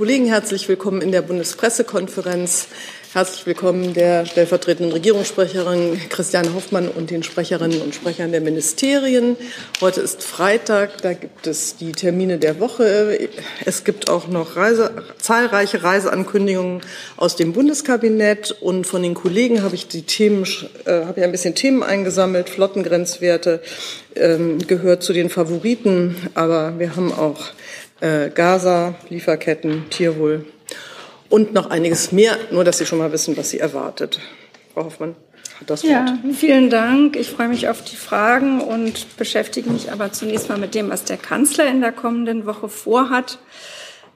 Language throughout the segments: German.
Kollegen, herzlich willkommen in der Bundespressekonferenz. Herzlich willkommen der stellvertretenden Regierungssprecherin Christiane Hoffmann und den Sprecherinnen und Sprechern der Ministerien. Heute ist Freitag, da gibt es die Termine der Woche. Es gibt auch noch Reise, zahlreiche Reiseankündigungen aus dem Bundeskabinett und von den Kollegen habe ich die Themen, äh, habe ich ein bisschen Themen eingesammelt. Flottengrenzwerte ähm, gehört zu den Favoriten, aber wir haben auch äh, Gaza, Lieferketten, Tierwohl und noch einiges mehr, nur dass Sie schon mal wissen, was Sie erwartet. Frau Hoffmann hat das Wort. Ja, vielen Dank. Ich freue mich auf die Fragen und beschäftige mich aber zunächst mal mit dem, was der Kanzler in der kommenden Woche vorhat.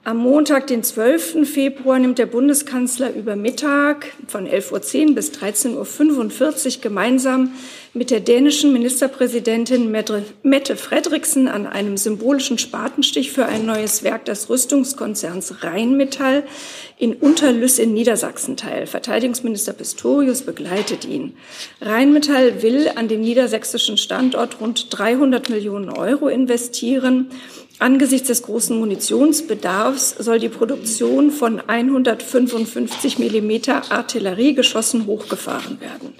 Am Montag, den 12. Februar, nimmt der Bundeskanzler über Mittag von 11.10 Uhr bis 13.45 Uhr gemeinsam mit der dänischen Ministerpräsidentin Mette Fredriksen an einem symbolischen Spatenstich für ein neues Werk des Rüstungskonzerns Rheinmetall in Unterlüss in Niedersachsen teil. Verteidigungsminister Pistorius begleitet ihn. Rheinmetall will an dem niedersächsischen Standort rund 300 Millionen Euro investieren. Angesichts des großen Munitionsbedarfs soll die Produktion von 155 Millimeter Artilleriegeschossen hochgefahren werden.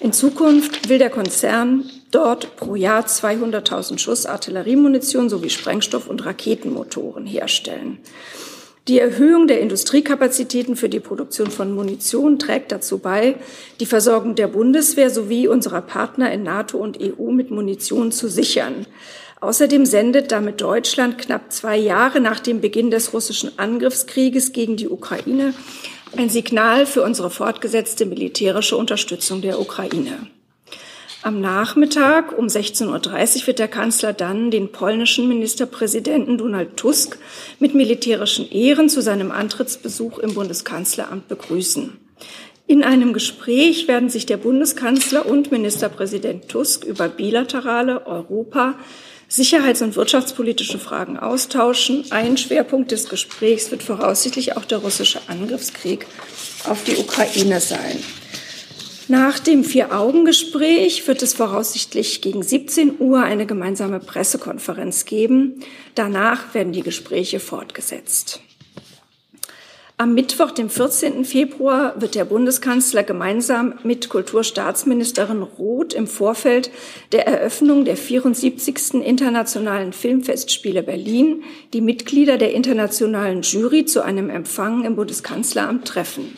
In Zukunft will der Konzern dort pro Jahr 200.000 Schuss Artilleriemunition sowie Sprengstoff- und Raketenmotoren herstellen. Die Erhöhung der Industriekapazitäten für die Produktion von Munition trägt dazu bei, die Versorgung der Bundeswehr sowie unserer Partner in NATO und EU mit Munition zu sichern. Außerdem sendet damit Deutschland knapp zwei Jahre nach dem Beginn des russischen Angriffskrieges gegen die Ukraine ein Signal für unsere fortgesetzte militärische Unterstützung der Ukraine. Am Nachmittag um 16.30 Uhr wird der Kanzler dann den polnischen Ministerpräsidenten Donald Tusk mit militärischen Ehren zu seinem Antrittsbesuch im Bundeskanzleramt begrüßen. In einem Gespräch werden sich der Bundeskanzler und Ministerpräsident Tusk über bilaterale Europa, sicherheits- und wirtschaftspolitische Fragen austauschen. Ein Schwerpunkt des Gesprächs wird voraussichtlich auch der russische Angriffskrieg auf die Ukraine sein. Nach dem Vier-Augen-Gespräch wird es voraussichtlich gegen 17 Uhr eine gemeinsame Pressekonferenz geben. Danach werden die Gespräche fortgesetzt. Am Mittwoch, dem 14. Februar, wird der Bundeskanzler gemeinsam mit Kulturstaatsministerin Roth im Vorfeld der Eröffnung der 74. Internationalen Filmfestspiele Berlin die Mitglieder der internationalen Jury zu einem Empfang im Bundeskanzleramt treffen.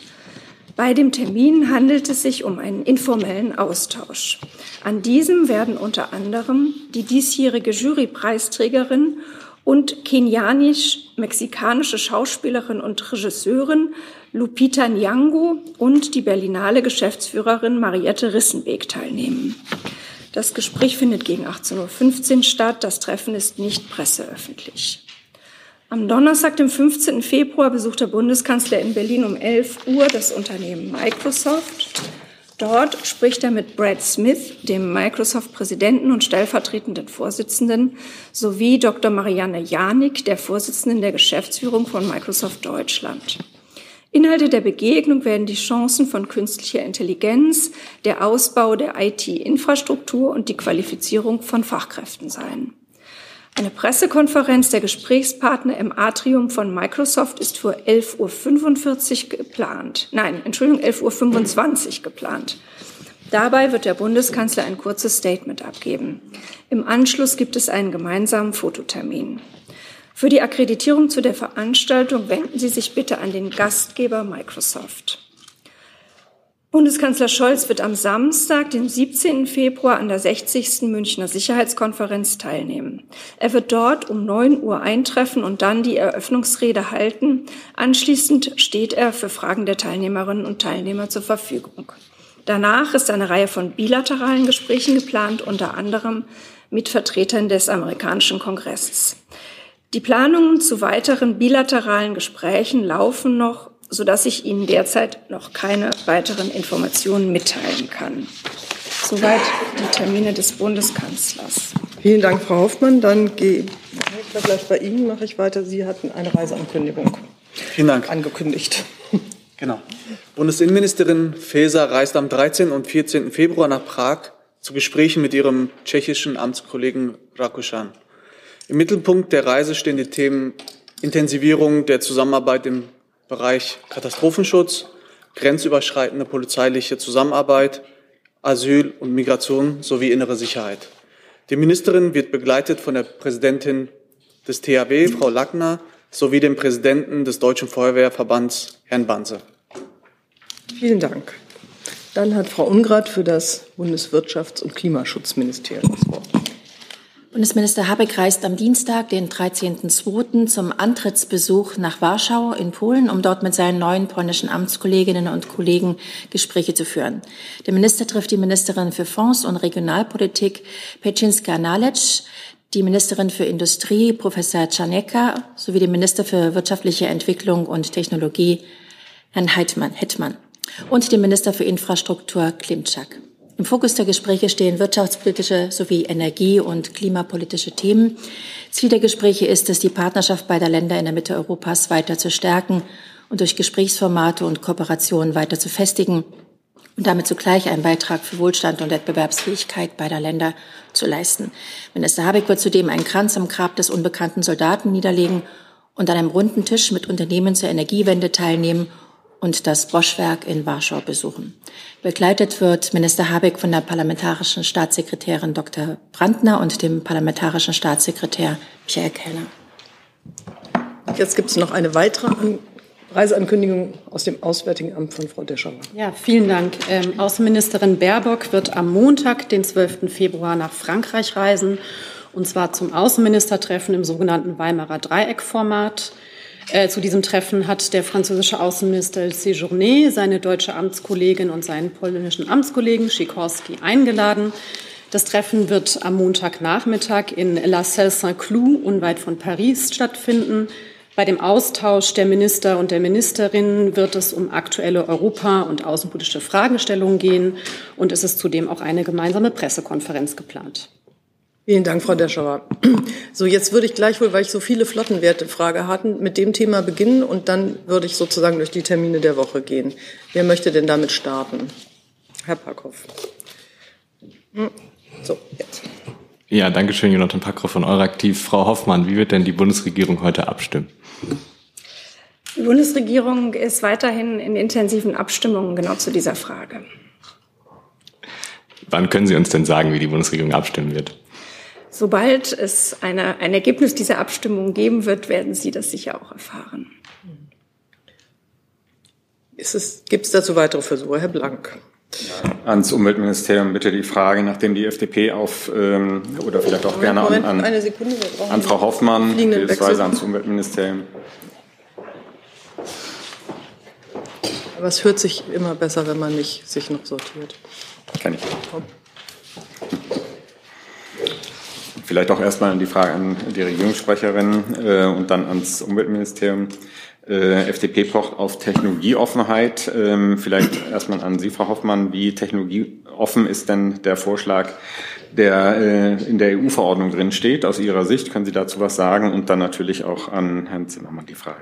Bei dem Termin handelt es sich um einen informellen Austausch. An diesem werden unter anderem die diesjährige Jurypreisträgerin und kenianisch-mexikanische Schauspielerin und Regisseurin Lupita Nyong'o und die Berlinale Geschäftsführerin Mariette Rissenbeek teilnehmen. Das Gespräch findet gegen 18.15 Uhr statt. Das Treffen ist nicht presseöffentlich. Am Donnerstag, dem 15. Februar, besucht der Bundeskanzler in Berlin um 11 Uhr das Unternehmen Microsoft. Dort spricht er mit Brad Smith, dem Microsoft-Präsidenten und stellvertretenden Vorsitzenden, sowie Dr. Marianne Janik, der Vorsitzenden der Geschäftsführung von Microsoft Deutschland. Inhalte der Begegnung werden die Chancen von künstlicher Intelligenz, der Ausbau der IT-Infrastruktur und die Qualifizierung von Fachkräften sein. Eine Pressekonferenz der Gesprächspartner im Atrium von Microsoft ist für 11.45 Uhr geplant. Nein, Entschuldigung, 11.25 Uhr geplant. Dabei wird der Bundeskanzler ein kurzes Statement abgeben. Im Anschluss gibt es einen gemeinsamen Fototermin. Für die Akkreditierung zu der Veranstaltung wenden Sie sich bitte an den Gastgeber Microsoft. Bundeskanzler Scholz wird am Samstag, den 17. Februar, an der 60. Münchner Sicherheitskonferenz teilnehmen. Er wird dort um 9 Uhr eintreffen und dann die Eröffnungsrede halten. Anschließend steht er für Fragen der Teilnehmerinnen und Teilnehmer zur Verfügung. Danach ist eine Reihe von bilateralen Gesprächen geplant, unter anderem mit Vertretern des amerikanischen Kongresses. Die Planungen zu weiteren bilateralen Gesprächen laufen noch sodass ich Ihnen derzeit noch keine weiteren Informationen mitteilen kann. Soweit die Termine des Bundeskanzlers. Vielen Dank, Frau Hoffmann. Dann gehe ich gleich bei Ihnen, mache ich weiter. Sie hatten eine Reiseankündigung Vielen Dank. angekündigt. Genau. Bundesinnenministerin Faeser reist am 13. und 14. Februar nach Prag zu Gesprächen mit ihrem tschechischen Amtskollegen Rakuschan. Im Mittelpunkt der Reise stehen die Themen Intensivierung der Zusammenarbeit im Bereich Katastrophenschutz, grenzüberschreitende polizeiliche Zusammenarbeit, Asyl und Migration sowie innere Sicherheit. Die Ministerin wird begleitet von der Präsidentin des THW, Frau Lackner, sowie dem Präsidenten des Deutschen Feuerwehrverbands, Herrn Banse. Vielen Dank. Dann hat Frau Ungrad für das Bundeswirtschafts- und Klimaschutzministerium das Wort. Bundesminister Habeck reist am Dienstag, den 13.02. zum Antrittsbesuch nach Warschau in Polen, um dort mit seinen neuen polnischen Amtskolleginnen und Kollegen Gespräche zu führen. Der Minister trifft die Ministerin für Fonds und Regionalpolitik Pecinska Nalec, die Ministerin für Industrie Professor Czarnecka sowie den Minister für wirtschaftliche Entwicklung und Technologie Herrn Heitmann, Hetman und den Minister für Infrastruktur Klimczak. Im Fokus der Gespräche stehen wirtschaftspolitische sowie energie- und klimapolitische Themen. Ziel der Gespräche ist es, die Partnerschaft beider Länder in der Mitte Europas weiter zu stärken und durch Gesprächsformate und Kooperationen weiter zu festigen und damit zugleich einen Beitrag für Wohlstand und Wettbewerbsfähigkeit beider Länder zu leisten. Minister Habeck wird zudem einen Kranz am Grab des unbekannten Soldaten niederlegen und an einem runden Tisch mit Unternehmen zur Energiewende teilnehmen und das Boschwerk in Warschau besuchen. Begleitet wird Minister Habeck von der parlamentarischen Staatssekretärin Dr. Brandner und dem parlamentarischen Staatssekretär Michael Kellner. Jetzt gibt es noch eine weitere An Reiseankündigung aus dem Auswärtigen Amt von Frau Deschauer. Ja, vielen Dank. Ähm, Außenministerin Baerbock wird am Montag, den 12. Februar, nach Frankreich reisen, und zwar zum Außenministertreffen im sogenannten Weimarer Dreieckformat. Äh, zu diesem Treffen hat der französische Außenminister Séjourné seine deutsche Amtskollegin und seinen polnischen Amtskollegen Sikorski eingeladen. Das Treffen wird am Montagnachmittag in La Selle Saint-Cloud unweit von Paris stattfinden. Bei dem Austausch der Minister und der Ministerinnen wird es um aktuelle Europa- und außenpolitische Fragestellungen gehen und es ist zudem auch eine gemeinsame Pressekonferenz geplant. Vielen Dank, Frau Deschauer. So, jetzt würde ich gleichwohl, weil ich so viele Flottenwerte Frage hatten, mit dem Thema beginnen und dann würde ich sozusagen durch die Termine der Woche gehen. Wer möchte denn damit starten? Herr Packhoff. Hm. So, jetzt. Ja, danke schön, Jonathan Packhoff von Euraktiv. Frau Hoffmann, wie wird denn die Bundesregierung heute abstimmen? Die Bundesregierung ist weiterhin in intensiven Abstimmungen genau zu dieser Frage. Wann können Sie uns denn sagen, wie die Bundesregierung abstimmen wird? Sobald es eine, ein Ergebnis dieser Abstimmung geben wird, werden Sie das sicher auch erfahren. Gibt es dazu weitere Versuche? Herr Blank. Ans Umweltministerium bitte die Frage, nachdem die FDP auf, ähm, oder vielleicht auch gerne an, an, an Frau Hoffmann, beziehungsweise ans Umweltministerium. Aber es hört sich immer besser, wenn man nicht sich noch sortiert. Kann ich. Vielleicht auch erstmal die Frage an die Regierungssprecherin äh, und dann ans Umweltministerium. Äh, FDP pocht auf Technologieoffenheit. Ähm, vielleicht erstmal an Sie, Frau Hoffmann. Wie technologieoffen ist denn der Vorschlag, der äh, in der EU-Verordnung drin steht? Aus Ihrer Sicht können Sie dazu was sagen? Und dann natürlich auch an Herrn Zimmermann die Frage.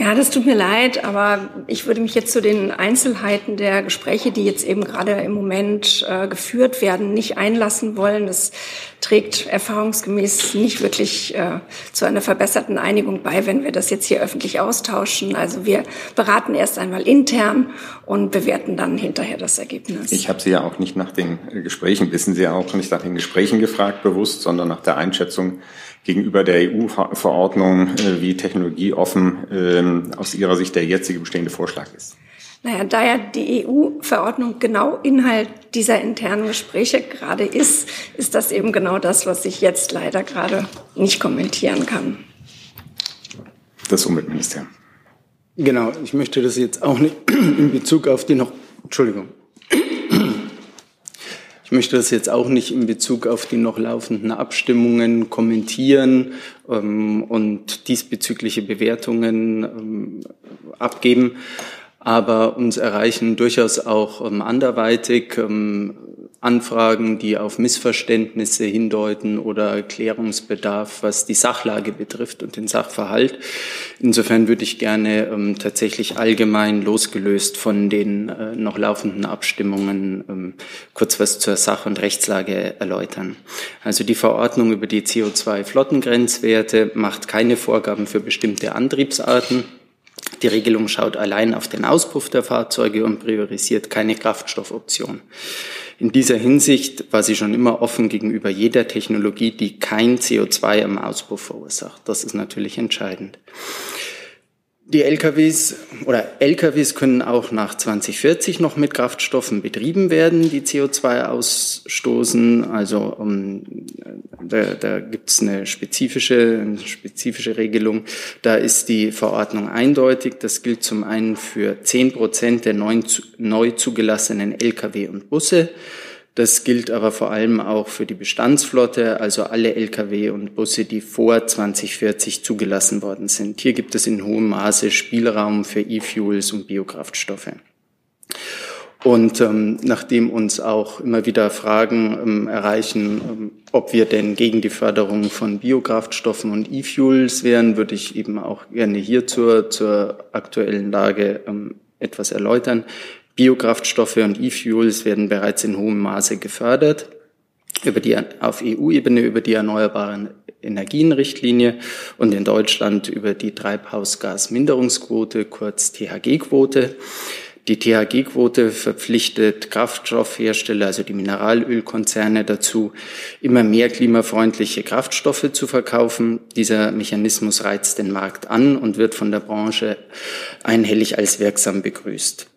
Ja, das tut mir leid, aber ich würde mich jetzt zu den Einzelheiten der Gespräche, die jetzt eben gerade im Moment äh, geführt werden, nicht einlassen wollen. Das trägt erfahrungsgemäß nicht wirklich äh, zu einer verbesserten Einigung bei, wenn wir das jetzt hier öffentlich austauschen. Also wir beraten erst einmal intern und bewerten dann hinterher das Ergebnis. Ich habe Sie ja auch nicht nach den Gesprächen, wissen Sie ja auch nicht nach den Gesprächen gefragt, bewusst, sondern nach der Einschätzung gegenüber der EU-Verordnung, äh, wie technologieoffen ähm, aus Ihrer Sicht der jetzige bestehende Vorschlag ist? Naja, da ja die EU-Verordnung genau Inhalt dieser internen Gespräche gerade ist, ist das eben genau das, was ich jetzt leider gerade nicht kommentieren kann. Das Umweltministerium. Genau, ich möchte das jetzt auch nicht in Bezug auf die noch, Entschuldigung, ich möchte das jetzt auch nicht in Bezug auf die noch laufenden Abstimmungen kommentieren ähm, und diesbezügliche Bewertungen ähm, abgeben. Aber uns erreichen durchaus auch ähm, anderweitig ähm, Anfragen, die auf Missverständnisse hindeuten oder Klärungsbedarf, was die Sachlage betrifft und den Sachverhalt. Insofern würde ich gerne ähm, tatsächlich allgemein losgelöst von den äh, noch laufenden Abstimmungen ähm, kurz was zur Sach- und Rechtslage erläutern. Also die Verordnung über die CO2-Flottengrenzwerte macht keine Vorgaben für bestimmte Antriebsarten. Die Regelung schaut allein auf den Auspuff der Fahrzeuge und priorisiert keine Kraftstoffoption. In dieser Hinsicht war sie schon immer offen gegenüber jeder Technologie, die kein CO2 am Auspuff verursacht. Das ist natürlich entscheidend. Die LKWs oder LKWs können auch nach 2040 noch mit Kraftstoffen betrieben werden, die CO2 ausstoßen. Also um, da, da gibt es eine spezifische, eine spezifische Regelung. Da ist die Verordnung eindeutig. Das gilt zum einen für 10 Prozent der neu, neu zugelassenen Lkw und Busse. Das gilt aber vor allem auch für die Bestandsflotte, also alle Lkw und Busse, die vor 2040 zugelassen worden sind. Hier gibt es in hohem Maße Spielraum für E-Fuels und Biokraftstoffe. Und ähm, nachdem uns auch immer wieder Fragen ähm, erreichen, ähm, ob wir denn gegen die Förderung von Biokraftstoffen und E-Fuels wären, würde ich eben auch gerne hier zur, zur aktuellen Lage ähm, etwas erläutern. Biokraftstoffe und E-Fuels werden bereits in hohem Maße gefördert über die, auf EU-Ebene über die Erneuerbaren Energienrichtlinie und in Deutschland über die Treibhausgasminderungsquote, kurz THG-Quote. Die THG-Quote verpflichtet Kraftstoffhersteller, also die Mineralölkonzerne dazu, immer mehr klimafreundliche Kraftstoffe zu verkaufen. Dieser Mechanismus reizt den Markt an und wird von der Branche einhellig als wirksam begrüßt.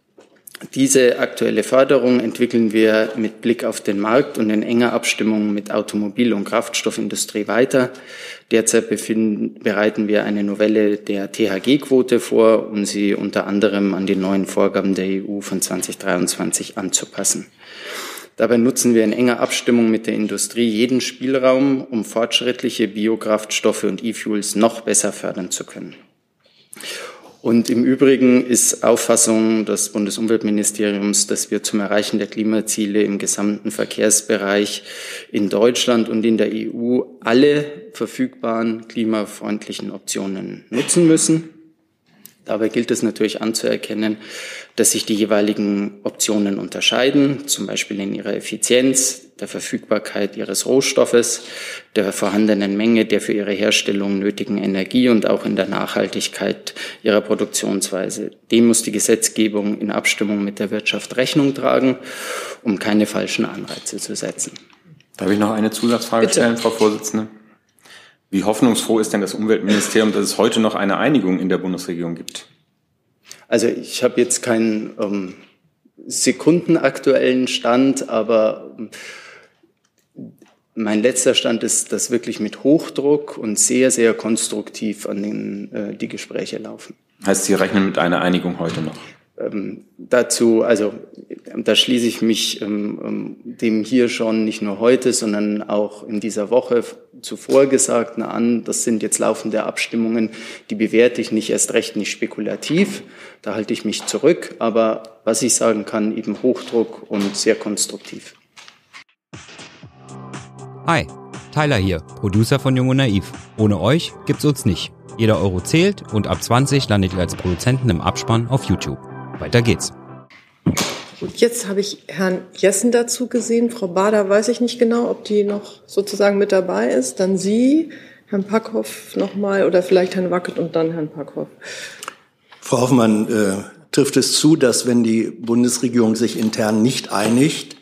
Diese aktuelle Förderung entwickeln wir mit Blick auf den Markt und in enger Abstimmung mit Automobil- und Kraftstoffindustrie weiter. Derzeit befinden, bereiten wir eine Novelle der THG-Quote vor, um sie unter anderem an die neuen Vorgaben der EU von 2023 anzupassen. Dabei nutzen wir in enger Abstimmung mit der Industrie jeden Spielraum, um fortschrittliche Biokraftstoffe und E-Fuels noch besser fördern zu können. Und im Übrigen ist Auffassung des Bundesumweltministeriums, dass wir zum Erreichen der Klimaziele im gesamten Verkehrsbereich in Deutschland und in der EU alle verfügbaren klimafreundlichen Optionen nutzen müssen. Dabei gilt es natürlich anzuerkennen, dass sich die jeweiligen Optionen unterscheiden, zum Beispiel in ihrer Effizienz, der Verfügbarkeit ihres Rohstoffes, der vorhandenen Menge der für ihre Herstellung nötigen Energie und auch in der Nachhaltigkeit ihrer Produktionsweise. Dem muss die Gesetzgebung in Abstimmung mit der Wirtschaft Rechnung tragen, um keine falschen Anreize zu setzen. Darf ich noch eine Zusatzfrage Bitte. stellen, Frau Vorsitzende? Wie hoffnungsfroh ist denn das Umweltministerium, dass es heute noch eine Einigung in der Bundesregierung gibt? Also ich habe jetzt keinen ähm, sekundenaktuellen Stand, aber ähm, mein letzter Stand ist, dass wirklich mit Hochdruck und sehr, sehr konstruktiv an den, äh, die Gespräche laufen. Heißt, Sie rechnen mit einer Einigung heute noch? Ähm, dazu, also da schließe ich mich ähm, ähm, dem hier schon nicht nur heute, sondern auch in dieser Woche zuvor Gesagten an. Das sind jetzt laufende Abstimmungen, die bewerte ich nicht erst recht nicht spekulativ. Da halte ich mich zurück. Aber was ich sagen kann, eben Hochdruck und sehr konstruktiv. Hi, Tyler hier, Producer von Jung und Naiv. Ohne euch gibt's uns nicht. Jeder Euro zählt und ab 20 landet ihr als Produzenten im Abspann auf YouTube. Weiter geht's. Jetzt habe ich Herrn Jessen dazu gesehen. Frau Bader weiß ich nicht genau, ob die noch sozusagen mit dabei ist. Dann Sie, Herrn Packhoff nochmal oder vielleicht Herrn Wackett und dann Herrn Packhoff. Frau Hoffmann, äh, trifft es zu, dass wenn die Bundesregierung sich intern nicht einigt,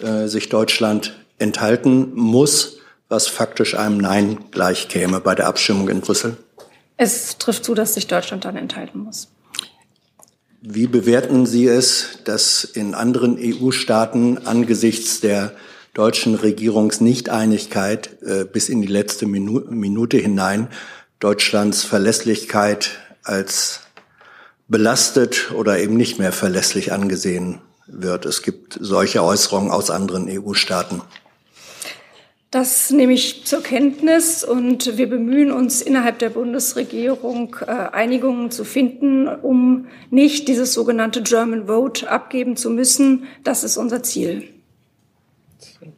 äh, sich Deutschland enthalten muss, was faktisch einem Nein gleichkäme bei der Abstimmung in Brüssel? Es trifft zu, dass sich Deutschland dann enthalten muss. Wie bewerten Sie es, dass in anderen EU-Staaten angesichts der deutschen Regierungsnichteinigkeit äh, bis in die letzte Minu Minute hinein Deutschlands Verlässlichkeit als belastet oder eben nicht mehr verlässlich angesehen wird? Es gibt solche Äußerungen aus anderen EU-Staaten. Das nehme ich zur Kenntnis und wir bemühen uns innerhalb der Bundesregierung, äh, Einigungen zu finden, um nicht dieses sogenannte German Vote abgeben zu müssen. Das ist unser Ziel.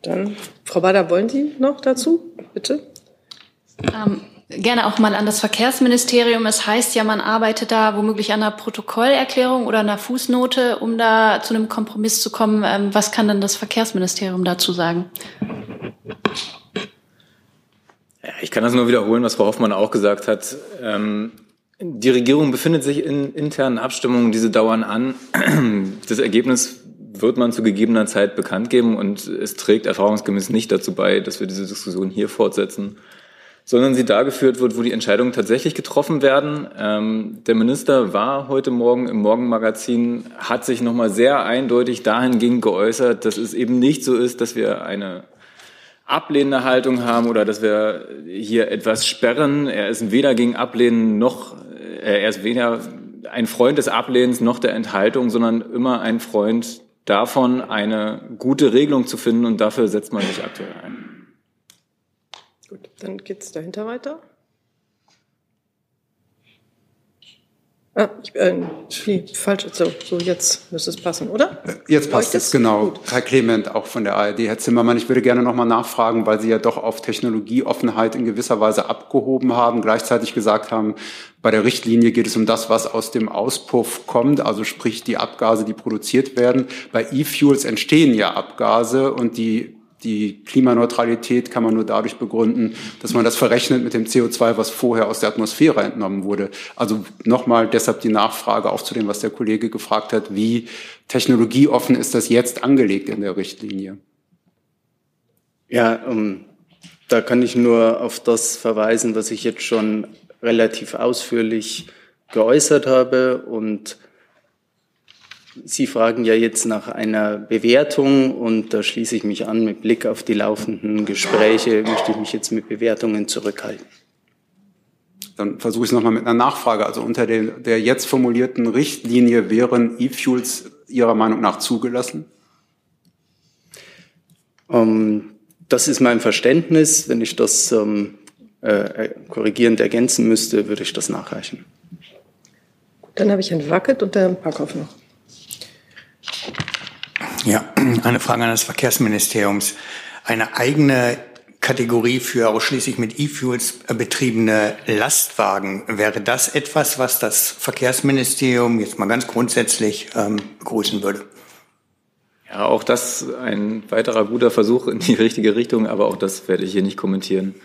Dann, Frau Bader, wollen Sie noch dazu? Bitte. Ähm, gerne auch mal an das Verkehrsministerium. Es heißt ja, man arbeitet da womöglich an einer Protokollerklärung oder einer Fußnote, um da zu einem Kompromiss zu kommen. Ähm, was kann denn das Verkehrsministerium dazu sagen? Ich kann das nur wiederholen, was Frau Hoffmann auch gesagt hat. Ähm, die Regierung befindet sich in internen Abstimmungen, diese dauern an. Das Ergebnis wird man zu gegebener Zeit bekannt geben und es trägt erfahrungsgemäß nicht dazu bei, dass wir diese Diskussion hier fortsetzen, sondern sie da geführt wird, wo die Entscheidungen tatsächlich getroffen werden. Ähm, der Minister war heute Morgen im Morgenmagazin, hat sich nochmal sehr eindeutig dahingehend geäußert, dass es eben nicht so ist, dass wir eine ablehnende Haltung haben oder dass wir hier etwas sperren. Er ist weder gegen Ablehnen noch, äh, er ist weder ein Freund des Ablehnens noch der Enthaltung, sondern immer ein Freund davon, eine gute Regelung zu finden und dafür setzt man sich aktuell ein. Gut, dann geht es dahinter weiter. Ah, ich, äh, falsch, so, so, jetzt müsste es passen, oder? Jetzt passt es, genau. Gut. Herr Clement, auch von der ARD. Herr Zimmermann, ich würde gerne noch mal nachfragen, weil Sie ja doch auf Technologieoffenheit in gewisser Weise abgehoben haben, gleichzeitig gesagt haben, bei der Richtlinie geht es um das, was aus dem Auspuff kommt, also sprich die Abgase, die produziert werden. Bei E-Fuels entstehen ja Abgase und die die Klimaneutralität kann man nur dadurch begründen, dass man das verrechnet mit dem CO2, was vorher aus der Atmosphäre entnommen wurde. Also nochmal deshalb die Nachfrage auch zu dem, was der Kollege gefragt hat, wie technologieoffen ist das jetzt angelegt in der Richtlinie? Ja, ähm, da kann ich nur auf das verweisen, was ich jetzt schon relativ ausführlich geäußert habe und Sie fragen ja jetzt nach einer Bewertung und da schließe ich mich an. Mit Blick auf die laufenden Gespräche möchte ich mich jetzt mit Bewertungen zurückhalten. Dann versuche ich es nochmal mit einer Nachfrage. Also unter der, der jetzt formulierten Richtlinie wären E-Fuels Ihrer Meinung nach zugelassen? Ähm, das ist mein Verständnis. Wenn ich das ähm, äh, korrigierend ergänzen müsste, würde ich das nachreichen. Dann habe ich Herrn Wackett und Herrn Parkhoff noch. Ja, eine Frage an das Verkehrsministeriums. Eine eigene Kategorie für ausschließlich mit E-Fuels betriebene Lastwagen. Wäre das etwas, was das Verkehrsministerium jetzt mal ganz grundsätzlich ähm, begrüßen würde? Ja, auch das ein weiterer guter Versuch in die richtige Richtung, aber auch das werde ich hier nicht kommentieren.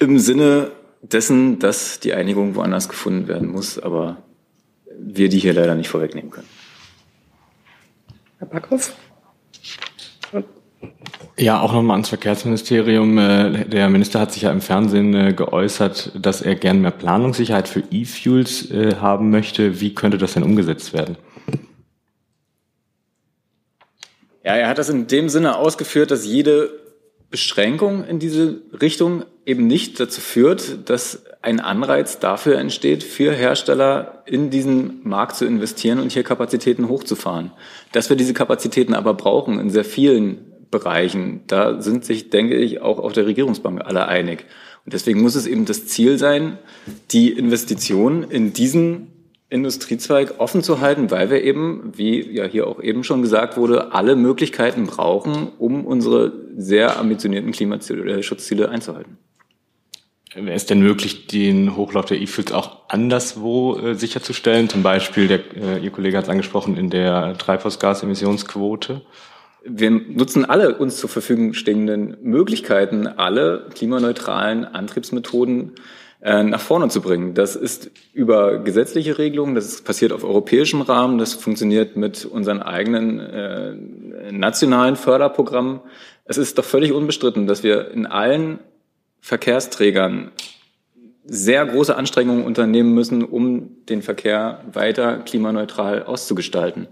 Im Sinne dessen, dass die Einigung woanders gefunden werden muss, aber wir die hier leider nicht vorwegnehmen können. Herr Backhoff? Ja, auch nochmal ans Verkehrsministerium. Äh, der Minister hat sich ja im Fernsehen äh, geäußert, dass er gern mehr Planungssicherheit für E-Fuels äh, haben möchte. Wie könnte das denn umgesetzt werden? Ja, er hat das in dem Sinne ausgeführt, dass jede Beschränkung in diese Richtung eben nicht dazu führt, dass ein Anreiz dafür entsteht, für Hersteller in diesen Markt zu investieren und hier Kapazitäten hochzufahren. Dass wir diese Kapazitäten aber brauchen in sehr vielen Bereichen, da sind sich, denke ich, auch auf der Regierungsbank alle einig. Und deswegen muss es eben das Ziel sein, die Investitionen in diesen Industriezweig offen zu halten, weil wir eben, wie ja hier auch eben schon gesagt wurde, alle Möglichkeiten brauchen, um unsere sehr ambitionierten Klimaschutzziele einzuhalten. Wäre es denn möglich, den Hochlauf der E-Fuels auch anderswo äh, sicherzustellen? Zum Beispiel, der, äh, Ihr Kollege hat es angesprochen, in der Treibhausgasemissionsquote? Wir nutzen alle uns zur Verfügung stehenden Möglichkeiten, alle klimaneutralen Antriebsmethoden äh, nach vorne zu bringen. Das ist über gesetzliche Regelungen, das passiert auf europäischem Rahmen, das funktioniert mit unseren eigenen äh, nationalen Förderprogrammen. Es ist doch völlig unbestritten, dass wir in allen Verkehrsträgern sehr große Anstrengungen unternehmen müssen, um den Verkehr weiter klimaneutral auszugestalten.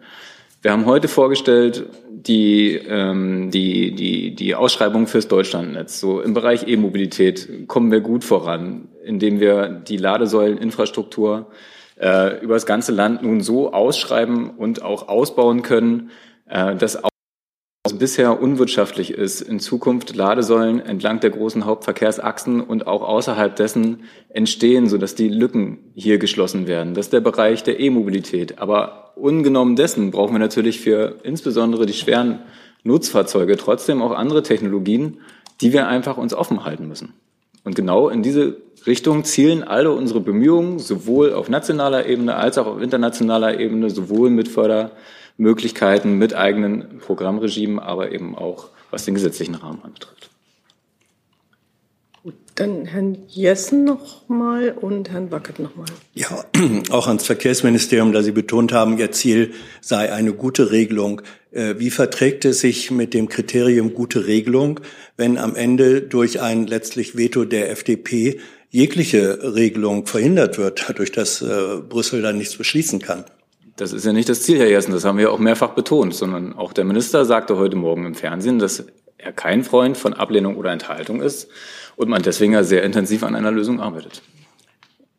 Wir haben heute vorgestellt die, ähm, die, die, die Ausschreibung fürs Deutschlandnetz. So im Bereich E-Mobilität kommen wir gut voran, indem wir die Ladesäuleninfrastruktur äh, über das ganze Land nun so ausschreiben und auch ausbauen können, äh, dass bisher unwirtschaftlich ist, in Zukunft Ladesäulen entlang der großen Hauptverkehrsachsen und auch außerhalb dessen entstehen, sodass die Lücken hier geschlossen werden. Das ist der Bereich der E-Mobilität. Aber ungenommen dessen brauchen wir natürlich für insbesondere die schweren Nutzfahrzeuge trotzdem auch andere Technologien, die wir einfach uns offen halten müssen. Und genau in diese Richtung zielen alle unsere Bemühungen, sowohl auf nationaler Ebene als auch auf internationaler Ebene, sowohl mit Förder Möglichkeiten mit eigenen Programmregimen, aber eben auch was den gesetzlichen Rahmen anbetrifft. Gut, dann Herrn Jessen noch mal und Herrn Wackert noch mal. Ja, auch ans Verkehrsministerium, da Sie betont haben, Ihr Ziel sei eine gute Regelung. Äh, wie verträgt es sich mit dem Kriterium gute Regelung, wenn am Ende durch ein letztlich Veto der FDP jegliche Regelung verhindert wird, dadurch, dass äh, Brüssel dann nichts beschließen kann? Das ist ja nicht das Ziel, Herr Jessen, das haben wir auch mehrfach betont, sondern auch der Minister sagte heute Morgen im Fernsehen, dass er kein Freund von Ablehnung oder Enthaltung ist und man deswegen ja sehr intensiv an einer Lösung arbeitet.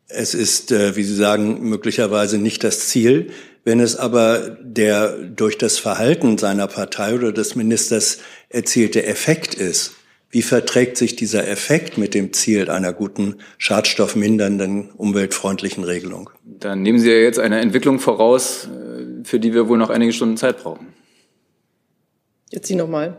Es ist, äh, wie Sie sagen, möglicherweise nicht das Ziel. Wenn es aber der durch das Verhalten seiner Partei oder des Ministers erzielte Effekt ist, wie verträgt sich dieser Effekt mit dem Ziel einer guten, schadstoffmindernden, umweltfreundlichen Regelung? Dann nehmen Sie ja jetzt eine Entwicklung voraus, äh, für die wir wohl noch einige Stunden Zeit brauchen. Jetzt Sie nochmal.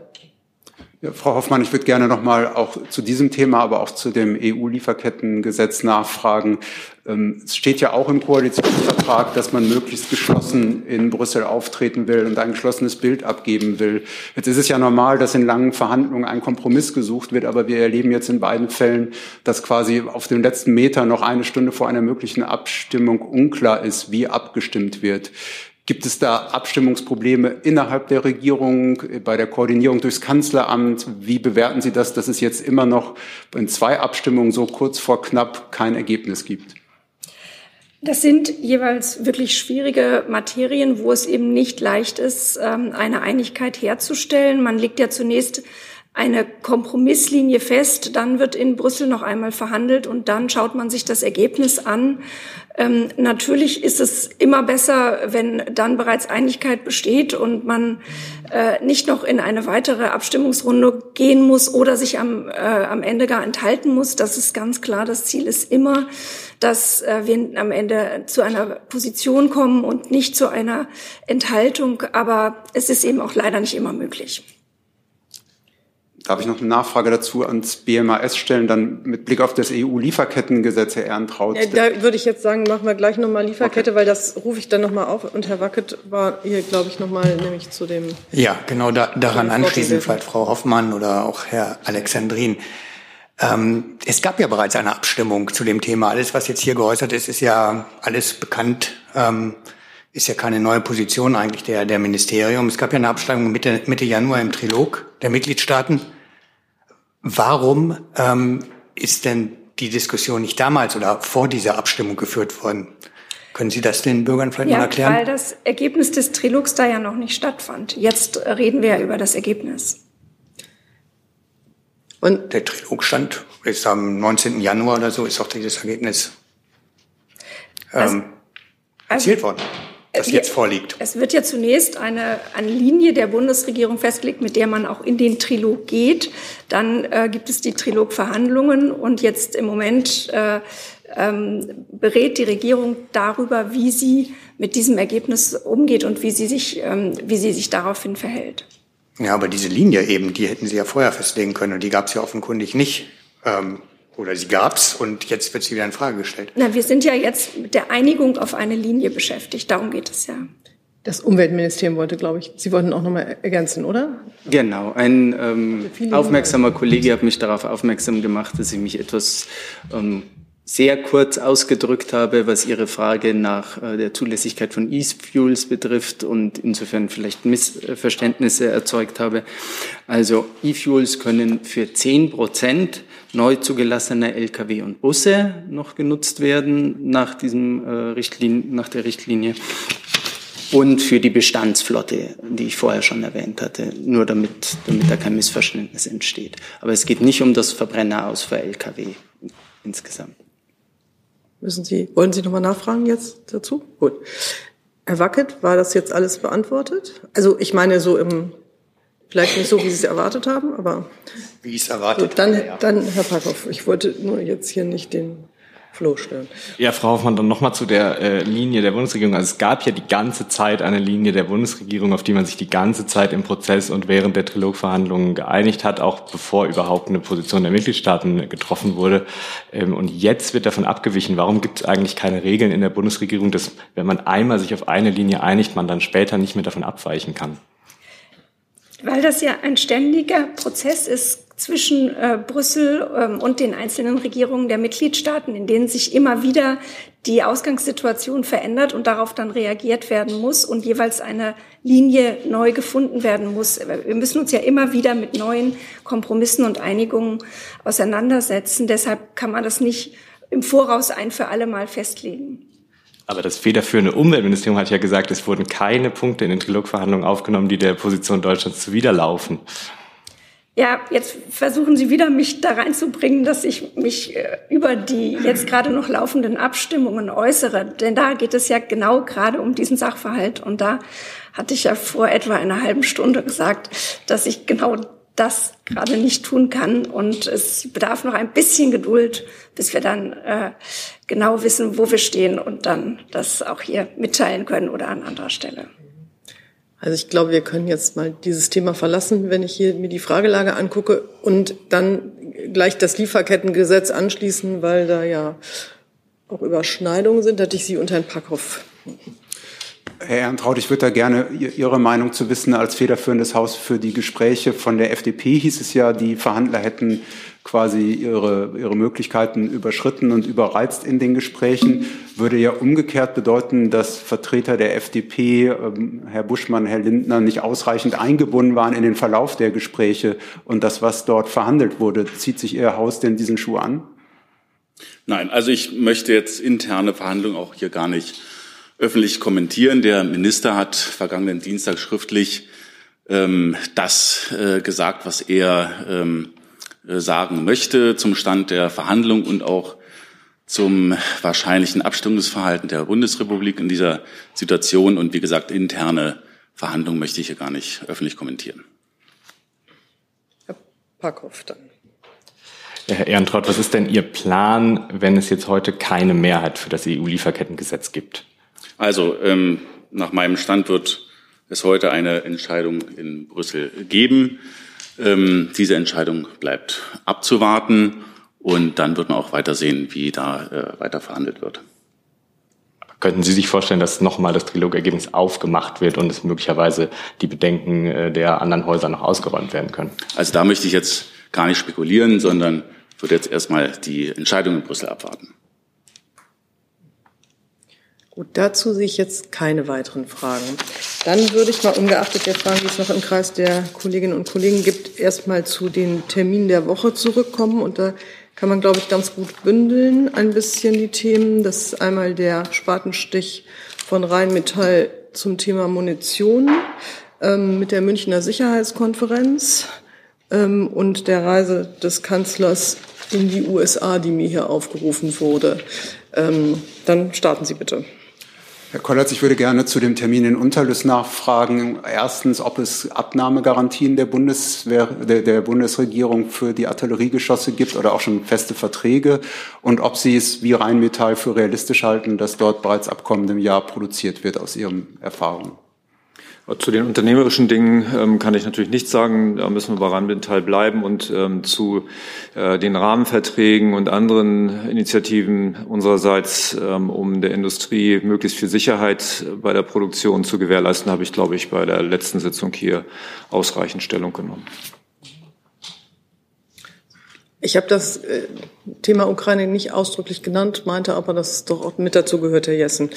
Frau Hoffmann, ich würde gerne noch mal auch zu diesem Thema, aber auch zu dem EU-Lieferkettengesetz nachfragen. Ähm, es steht ja auch im Koalitionsvertrag, dass man möglichst geschlossen in Brüssel auftreten will und ein geschlossenes Bild abgeben will. Jetzt ist es ja normal, dass in langen Verhandlungen ein Kompromiss gesucht wird, aber wir erleben jetzt in beiden Fällen, dass quasi auf dem letzten Meter noch eine Stunde vor einer möglichen Abstimmung unklar ist, wie abgestimmt wird. Gibt es da Abstimmungsprobleme innerhalb der Regierung, bei der Koordinierung durchs Kanzleramt? Wie bewerten Sie das, dass es jetzt immer noch in zwei Abstimmungen so kurz vor knapp kein Ergebnis gibt? Das sind jeweils wirklich schwierige Materien, wo es eben nicht leicht ist, ähm, eine Einigkeit herzustellen. Man legt ja zunächst eine Kompromisslinie fest, dann wird in Brüssel noch einmal verhandelt und dann schaut man sich das Ergebnis an. Ähm, natürlich ist es immer besser, wenn dann bereits Einigkeit besteht und man äh, nicht noch in eine weitere Abstimmungsrunde gehen muss oder sich am, äh, am Ende gar enthalten muss. Das ist ganz klar. Das Ziel ist immer, dass äh, wir am Ende zu einer Position kommen und nicht zu einer Enthaltung. Aber es ist eben auch leider nicht immer möglich. Darf ich noch eine Nachfrage dazu ans BMAS stellen, dann mit Blick auf das EU-Lieferkettengesetz, Herr Ehrentraut? Ja, da würde ich jetzt sagen, machen wir gleich nochmal Lieferkette, okay. weil das rufe ich dann nochmal auf. Und Herr Wackett war hier, glaube ich, nochmal nämlich zu dem... Ja, genau da, daran anschließend, vielleicht Frau Hoffmann oder auch Herr Alexandrin. Ähm, es gab ja bereits eine Abstimmung zu dem Thema. Alles, was jetzt hier geäußert ist, ist ja alles bekannt. Ähm, ist ja keine neue Position eigentlich der, der Ministerium. Es gab ja eine Abstimmung Mitte, Mitte Januar im Trilog der Mitgliedstaaten. Warum ähm, ist denn die Diskussion nicht damals oder vor dieser Abstimmung geführt worden? Können Sie das den Bürgern vielleicht ja, mal erklären? Weil das Ergebnis des Trilogs da ja noch nicht stattfand. Jetzt reden wir ja über das Ergebnis. Und der Trilog stand ist am 19. Januar oder so, ist auch dieses Ergebnis ähm, also, erzielt worden das jetzt vorliegt? Es wird ja zunächst eine, eine Linie der Bundesregierung festgelegt, mit der man auch in den Trilog geht. Dann äh, gibt es die Trilogverhandlungen und jetzt im Moment äh, ähm, berät die Regierung darüber, wie sie mit diesem Ergebnis umgeht und wie sie sich, ähm, wie sie sich daraufhin verhält. Ja, aber diese Linie eben, die hätten Sie ja vorher festlegen können und die gab es ja offenkundig nicht. Ähm, oder sie gab's und jetzt wird sie wieder in Frage gestellt. Na, wir sind ja jetzt mit der Einigung auf eine Linie beschäftigt. Darum geht es ja. Das Umweltministerium wollte, glaube ich, Sie wollten auch noch mal ergänzen, oder? Genau. Ein ähm, aufmerksamer Kollege hat mich darauf aufmerksam gemacht, dass ich mich etwas ähm, sehr kurz ausgedrückt habe, was Ihre Frage nach äh, der Zulässigkeit von E-Fuels betrifft und insofern vielleicht Missverständnisse erzeugt habe. Also E-Fuels können für 10 Prozent neu zugelassene Lkw und Busse noch genutzt werden nach, diesem, äh, Richtlinien, nach der Richtlinie und für die Bestandsflotte, die ich vorher schon erwähnt hatte, nur damit, damit da kein Missverständnis entsteht. Aber es geht nicht um das Verbrenner aus für Lkw insgesamt. Müssen Sie, wollen Sie nochmal nachfragen jetzt dazu? Gut. Herr Wackett, war das jetzt alles beantwortet? Also ich meine so im Vielleicht nicht so, wie Sie es erwartet haben, aber. Wie ich es erwartet gut, dann, habe. Ja. Dann, Herr Packhoff, ich wollte nur jetzt hier nicht den Floh stören. Ja, Frau Hoffmann, dann nochmal zu der äh, Linie der Bundesregierung. Also es gab ja die ganze Zeit eine Linie der Bundesregierung, auf die man sich die ganze Zeit im Prozess und während der Trilogverhandlungen geeinigt hat, auch bevor überhaupt eine Position der Mitgliedstaaten getroffen wurde. Ähm, und jetzt wird davon abgewichen. Warum gibt es eigentlich keine Regeln in der Bundesregierung, dass wenn man einmal sich auf eine Linie einigt, man dann später nicht mehr davon abweichen kann? Weil das ja ein ständiger Prozess ist zwischen äh, Brüssel ähm, und den einzelnen Regierungen der Mitgliedstaaten, in denen sich immer wieder die Ausgangssituation verändert und darauf dann reagiert werden muss und jeweils eine Linie neu gefunden werden muss. Wir müssen uns ja immer wieder mit neuen Kompromissen und Einigungen auseinandersetzen. Deshalb kann man das nicht im Voraus ein für alle Mal festlegen. Aber das federführende Umweltministerium hat ja gesagt, es wurden keine Punkte in den Trilogverhandlungen aufgenommen, die der Position Deutschlands zuwiderlaufen. Ja, jetzt versuchen Sie wieder, mich da reinzubringen, dass ich mich äh, über die jetzt gerade noch laufenden Abstimmungen äußere. Denn da geht es ja genau gerade um diesen Sachverhalt. Und da hatte ich ja vor etwa einer halben Stunde gesagt, dass ich genau das gerade nicht tun kann. Und es bedarf noch ein bisschen Geduld, bis wir dann äh, genau wissen, wo wir stehen und dann das auch hier mitteilen können oder an anderer Stelle. Also ich glaube, wir können jetzt mal dieses Thema verlassen, wenn ich hier mir die Fragelage angucke und dann gleich das Lieferkettengesetz anschließen, weil da ja auch Überschneidungen sind. Da hatte ich Sie unter Herrn Packhoff. Herr Ehrentraut, ich würde da gerne Ihre Meinung zu wissen. Als federführendes Haus für die Gespräche von der FDP hieß es ja, die Verhandler hätten quasi ihre, ihre Möglichkeiten überschritten und überreizt in den Gesprächen. Würde ja umgekehrt bedeuten, dass Vertreter der FDP, ähm, Herr Buschmann, Herr Lindner, nicht ausreichend eingebunden waren in den Verlauf der Gespräche und das, was dort verhandelt wurde. Zieht sich Ihr Haus denn diesen Schuh an? Nein, also ich möchte jetzt interne Verhandlungen auch hier gar nicht öffentlich kommentieren. Der Minister hat vergangenen Dienstag schriftlich ähm, das äh, gesagt, was er ähm, äh, sagen möchte zum Stand der Verhandlung und auch zum wahrscheinlichen Abstimmungsverhalten der Bundesrepublik in dieser Situation. Und wie gesagt, interne Verhandlungen möchte ich hier gar nicht öffentlich kommentieren. Herr Packhoff dann. Herr Ehrentraut, was ist denn Ihr Plan, wenn es jetzt heute keine Mehrheit für das EU-Lieferkettengesetz gibt? Also ähm, nach meinem Stand wird es heute eine Entscheidung in Brüssel geben. Ähm, diese Entscheidung bleibt abzuwarten und dann wird man auch weiter sehen, wie da äh, weiter verhandelt wird. Könnten Sie sich vorstellen, dass nochmal das Trilogergebnis aufgemacht wird und es möglicherweise die Bedenken äh, der anderen Häuser noch ausgeräumt werden können? Also da möchte ich jetzt gar nicht spekulieren, sondern würde jetzt erstmal die Entscheidung in Brüssel abwarten. Gut, dazu sehe ich jetzt keine weiteren Fragen. Dann würde ich mal ungeachtet der Fragen, die es noch im Kreis der Kolleginnen und Kollegen gibt, erstmal zu den Terminen der Woche zurückkommen. Und da kann man, glaube ich, ganz gut bündeln ein bisschen die Themen. Das ist einmal der Spatenstich von Rheinmetall zum Thema Munition ähm, mit der Münchner Sicherheitskonferenz ähm, und der Reise des Kanzlers in die USA, die mir hier aufgerufen wurde. Ähm, dann starten Sie bitte. Herr Kollatz, ich würde gerne zu dem Termin in Unterlüss nachfragen. Erstens, ob es Abnahmegarantien der, Bundeswehr, der, der Bundesregierung für die Artilleriegeschosse gibt oder auch schon feste Verträge und ob Sie es wie Rheinmetall für realistisch halten, dass dort bereits ab kommendem Jahr produziert wird aus Ihren Erfahrungen. Zu den unternehmerischen Dingen ähm, kann ich natürlich nichts sagen. Da müssen wir bei Rheinmetall bleiben. Und ähm, zu äh, den Rahmenverträgen und anderen Initiativen unsererseits, ähm, um der Industrie möglichst viel Sicherheit bei der Produktion zu gewährleisten, habe ich, glaube ich, bei der letzten Sitzung hier ausreichend Stellung genommen. Ich habe das äh, Thema Ukraine nicht ausdrücklich genannt, meinte aber, dass es doch auch mit dazu gehört, Herr Jessen.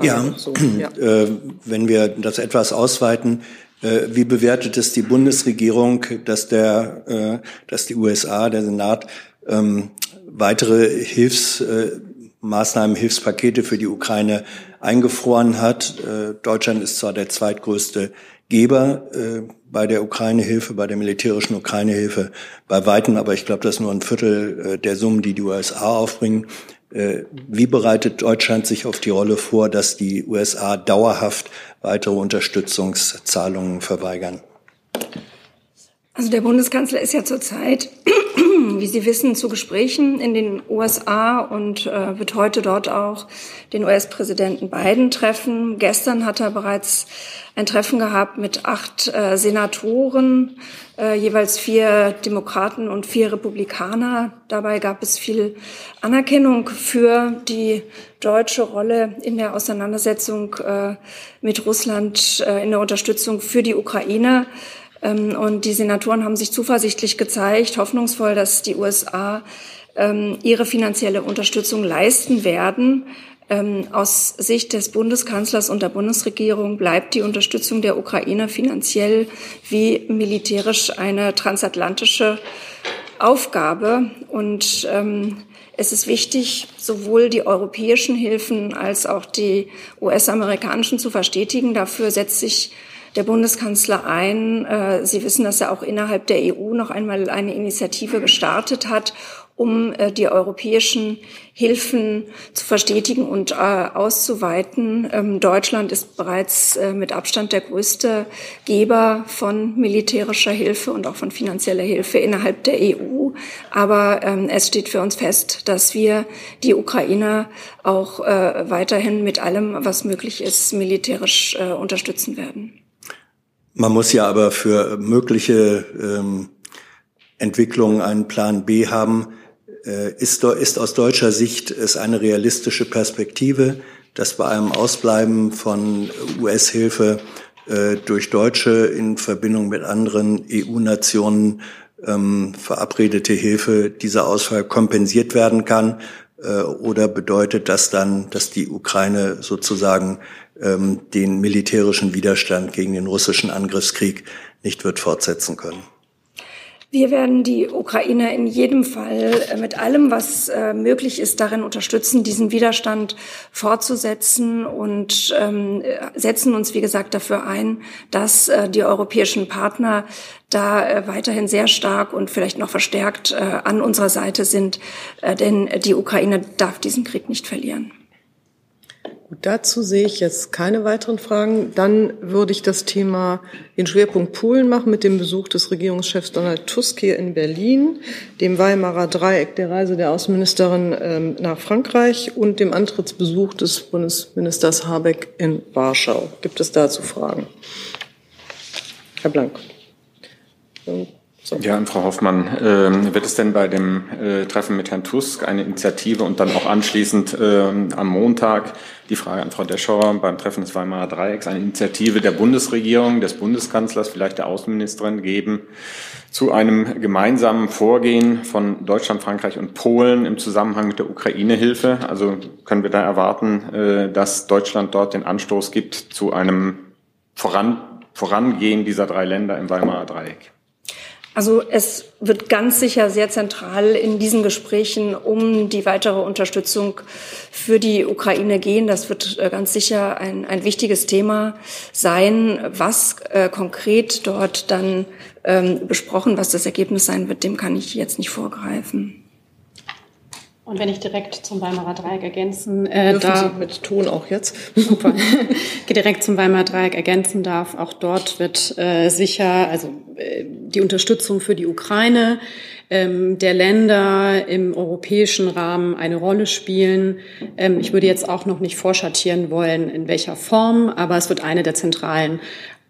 Ja, so, ja. Äh, wenn wir das etwas ausweiten, äh, wie bewertet es die Bundesregierung, dass der, äh, dass die USA, der Senat, ähm, weitere Hilfsmaßnahmen, Hilfspakete für die Ukraine eingefroren hat? Äh, Deutschland ist zwar der zweitgrößte Geber äh, bei der Ukraine-Hilfe, bei der militärischen Ukraine-Hilfe bei weitem, aber ich glaube, das ist nur ein Viertel äh, der Summen, die die USA aufbringen. Äh, wie bereitet Deutschland sich auf die Rolle vor, dass die USA dauerhaft weitere Unterstützungszahlungen verweigern? Also der Bundeskanzler ist ja zurzeit, wie Sie wissen, zu Gesprächen in den USA und äh, wird heute dort auch den US-Präsidenten Biden treffen. Gestern hat er bereits ein Treffen gehabt mit acht äh, Senatoren, äh, jeweils vier Demokraten und vier Republikaner. Dabei gab es viel Anerkennung für die deutsche Rolle in der Auseinandersetzung äh, mit Russland, äh, in der Unterstützung für die Ukraine. Ähm, und die Senatoren haben sich zuversichtlich gezeigt, hoffnungsvoll, dass die USA ähm, ihre finanzielle Unterstützung leisten werden. Ähm, aus Sicht des Bundeskanzlers und der Bundesregierung bleibt die Unterstützung der Ukraine finanziell wie militärisch eine transatlantische Aufgabe. Und es ist wichtig, sowohl die europäischen Hilfen als auch die US-amerikanischen zu verstetigen. Dafür setzt sich der Bundeskanzler ein. Äh, Sie wissen, dass er auch innerhalb der EU noch einmal eine Initiative gestartet hat, um äh, die europäischen Hilfen zu verstetigen und äh, auszuweiten. Ähm, Deutschland ist bereits mit Abstand der größte Geber von militärischer Hilfe und auch von finanzieller Hilfe innerhalb der EU. Aber ähm, es steht für uns fest, dass wir die Ukraine auch weiterhin mit allem, was möglich ist, militärisch unterstützen werden. Man muss ja aber für mögliche ähm, Entwicklungen einen Plan B haben. Äh, ist, ist aus deutscher Sicht es eine realistische Perspektive, dass bei einem Ausbleiben von US-Hilfe äh, durch Deutsche in Verbindung mit anderen EU-Nationen ähm, verabredete Hilfe dieser Ausfall kompensiert werden kann? Äh, oder bedeutet das dann, dass die Ukraine sozusagen ähm, den militärischen Widerstand gegen den russischen Angriffskrieg nicht wird fortsetzen können. Wir werden die Ukraine in jedem Fall äh, mit allem, was äh, möglich ist, darin unterstützen, diesen Widerstand fortzusetzen und ähm, setzen uns, wie gesagt, dafür ein, dass äh, die europäischen Partner da weiterhin sehr stark und vielleicht noch verstärkt an unserer Seite sind, denn die Ukraine darf diesen Krieg nicht verlieren. Gut, dazu sehe ich jetzt keine weiteren Fragen. Dann würde ich das Thema den Schwerpunkt Polen machen mit dem Besuch des Regierungschefs Donald Tusk hier in Berlin, dem Weimarer Dreieck der Reise der Außenministerin ähm, nach Frankreich und dem Antrittsbesuch des Bundesministers Habeck in Warschau. Gibt es dazu Fragen? Herr Blank. Ja, und Frau Hoffmann, äh, wird es denn bei dem äh, Treffen mit Herrn Tusk eine Initiative und dann auch anschließend äh, am Montag die Frage an Frau Deschauer beim Treffen des Weimarer Dreiecks eine Initiative der Bundesregierung, des Bundeskanzlers, vielleicht der Außenministerin geben zu einem gemeinsamen Vorgehen von Deutschland, Frankreich und Polen im Zusammenhang mit der Ukraine-Hilfe? Also können wir da erwarten, äh, dass Deutschland dort den Anstoß gibt zu einem Voran Vorangehen dieser drei Länder im Weimarer Dreieck? Also es wird ganz sicher sehr zentral in diesen Gesprächen um die weitere Unterstützung für die Ukraine gehen. Das wird äh, ganz sicher ein, ein wichtiges Thema sein. Was äh, konkret dort dann ähm, besprochen, was das Ergebnis sein wird, dem kann ich jetzt nicht vorgreifen. Und wenn ich direkt zum Weimarer Dreieck ergänzen äh, darf. mit Ton auch jetzt. Super. direkt zum Weimarer Dreieck ergänzen darf, auch dort wird äh, sicher, also äh, die Unterstützung für die Ukraine ähm, der Länder im europäischen Rahmen eine Rolle spielen. Ähm, ich würde jetzt auch noch nicht vorschattieren wollen, in welcher Form, aber es wird eine der zentralen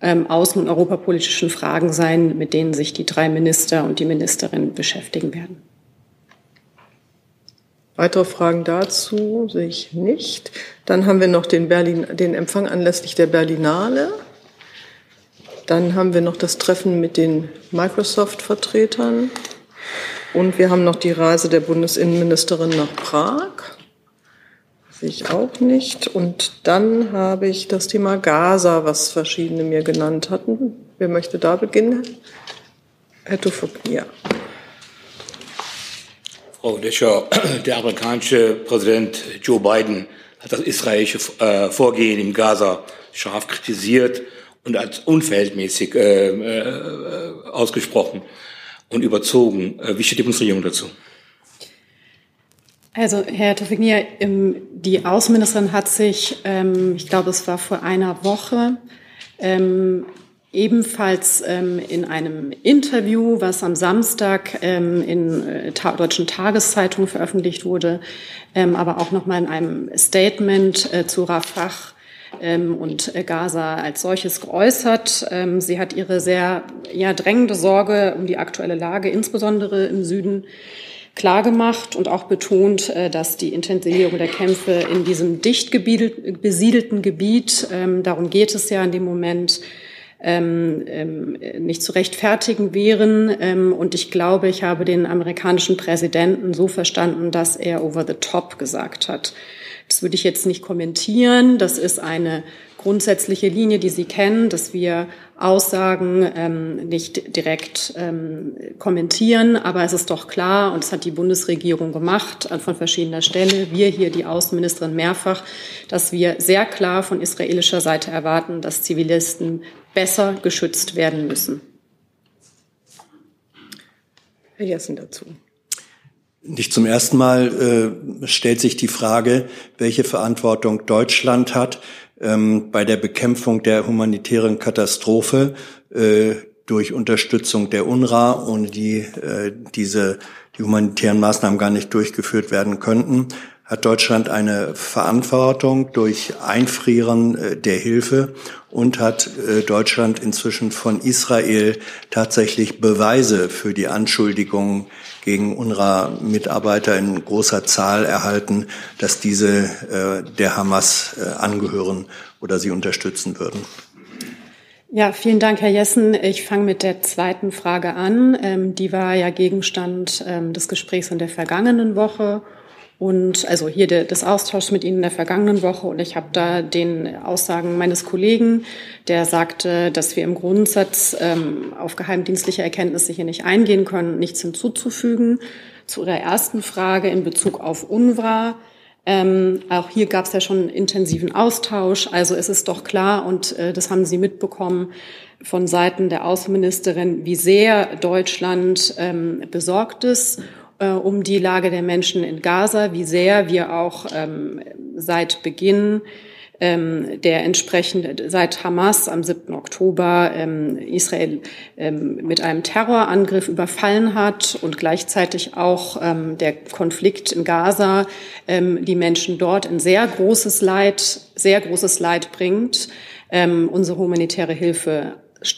ähm, außen- und europapolitischen Fragen sein, mit denen sich die drei Minister und die Ministerin beschäftigen werden. Weitere Fragen dazu sehe ich nicht. Dann haben wir noch den, Berlin, den Empfang anlässlich der Berlinale. Dann haben wir noch das Treffen mit den Microsoft-Vertretern. Und wir haben noch die Reise der Bundesinnenministerin nach Prag. Sehe ich auch nicht. Und dann habe ich das Thema Gaza, was verschiedene mir genannt hatten. Wer möchte da beginnen? Herr Tufuk, ja. Frau Descher, der amerikanische Präsident Joe Biden hat das israelische äh, Vorgehen im Gaza scharf kritisiert und als unverhältnismäßig äh, äh, ausgesprochen und überzogen. Wie steht die Bundesregierung dazu? Also, Herr Tofignia, die Außenministerin hat sich, ähm, ich glaube, es war vor einer Woche, ähm, ebenfalls ähm, in einem Interview, was am Samstag ähm, in äh, ta deutschen Tageszeitungen veröffentlicht wurde, ähm, aber auch nochmal in einem Statement äh, zu Rafah ähm, und Gaza als solches geäußert. Ähm, sie hat ihre sehr ja, drängende Sorge um die aktuelle Lage, insbesondere im Süden, klargemacht und auch betont, äh, dass die Intensivierung der Kämpfe in diesem dicht besiedelten Gebiet, ähm, darum geht es ja in dem Moment, ähm, ähm, nicht zu rechtfertigen wären. Ähm, und ich glaube, ich habe den amerikanischen Präsidenten so verstanden, dass er over the top gesagt hat. Das würde ich jetzt nicht kommentieren. Das ist eine grundsätzliche Linie, die Sie kennen, dass wir Aussagen ähm, nicht direkt ähm, kommentieren. Aber es ist doch klar, und das hat die Bundesregierung gemacht von verschiedener Stelle, wir hier, die Außenministerin mehrfach, dass wir sehr klar von israelischer Seite erwarten, dass Zivilisten besser geschützt werden müssen. Herr Jessen dazu. Nicht zum ersten Mal äh, stellt sich die Frage, welche Verantwortung Deutschland hat ähm, bei der Bekämpfung der humanitären Katastrophe äh, durch Unterstützung der UNRWA, ohne die äh, diese die humanitären Maßnahmen gar nicht durchgeführt werden könnten hat Deutschland eine Verantwortung durch Einfrieren äh, der Hilfe und hat äh, Deutschland inzwischen von Israel tatsächlich Beweise für die Anschuldigungen gegen UNRWA-Mitarbeiter in großer Zahl erhalten, dass diese äh, der Hamas angehören oder sie unterstützen würden. Ja, vielen Dank, Herr Jessen. Ich fange mit der zweiten Frage an. Ähm, die war ja Gegenstand ähm, des Gesprächs in der vergangenen Woche und also hier de, des Austauschs mit Ihnen in der vergangenen Woche. Und ich habe da den Aussagen meines Kollegen, der sagte, dass wir im Grundsatz ähm, auf geheimdienstliche Erkenntnisse hier nicht eingehen können, nichts hinzuzufügen. Zu Ihrer ersten Frage in Bezug auf UNRWA. Ähm, auch hier gab es ja schon einen intensiven Austausch. Also es ist doch klar, und äh, das haben Sie mitbekommen von Seiten der Außenministerin, wie sehr Deutschland ähm, besorgt ist um die Lage der Menschen in Gaza, wie sehr wir auch ähm, seit Beginn ähm, der entsprechende seit Hamas am 7. Oktober ähm, Israel ähm, mit einem Terrorangriff überfallen hat und gleichzeitig auch ähm, der Konflikt in Gaza ähm, die Menschen dort in sehr großes Leid, sehr großes Leid bringt, ähm, unsere humanitäre Hilfe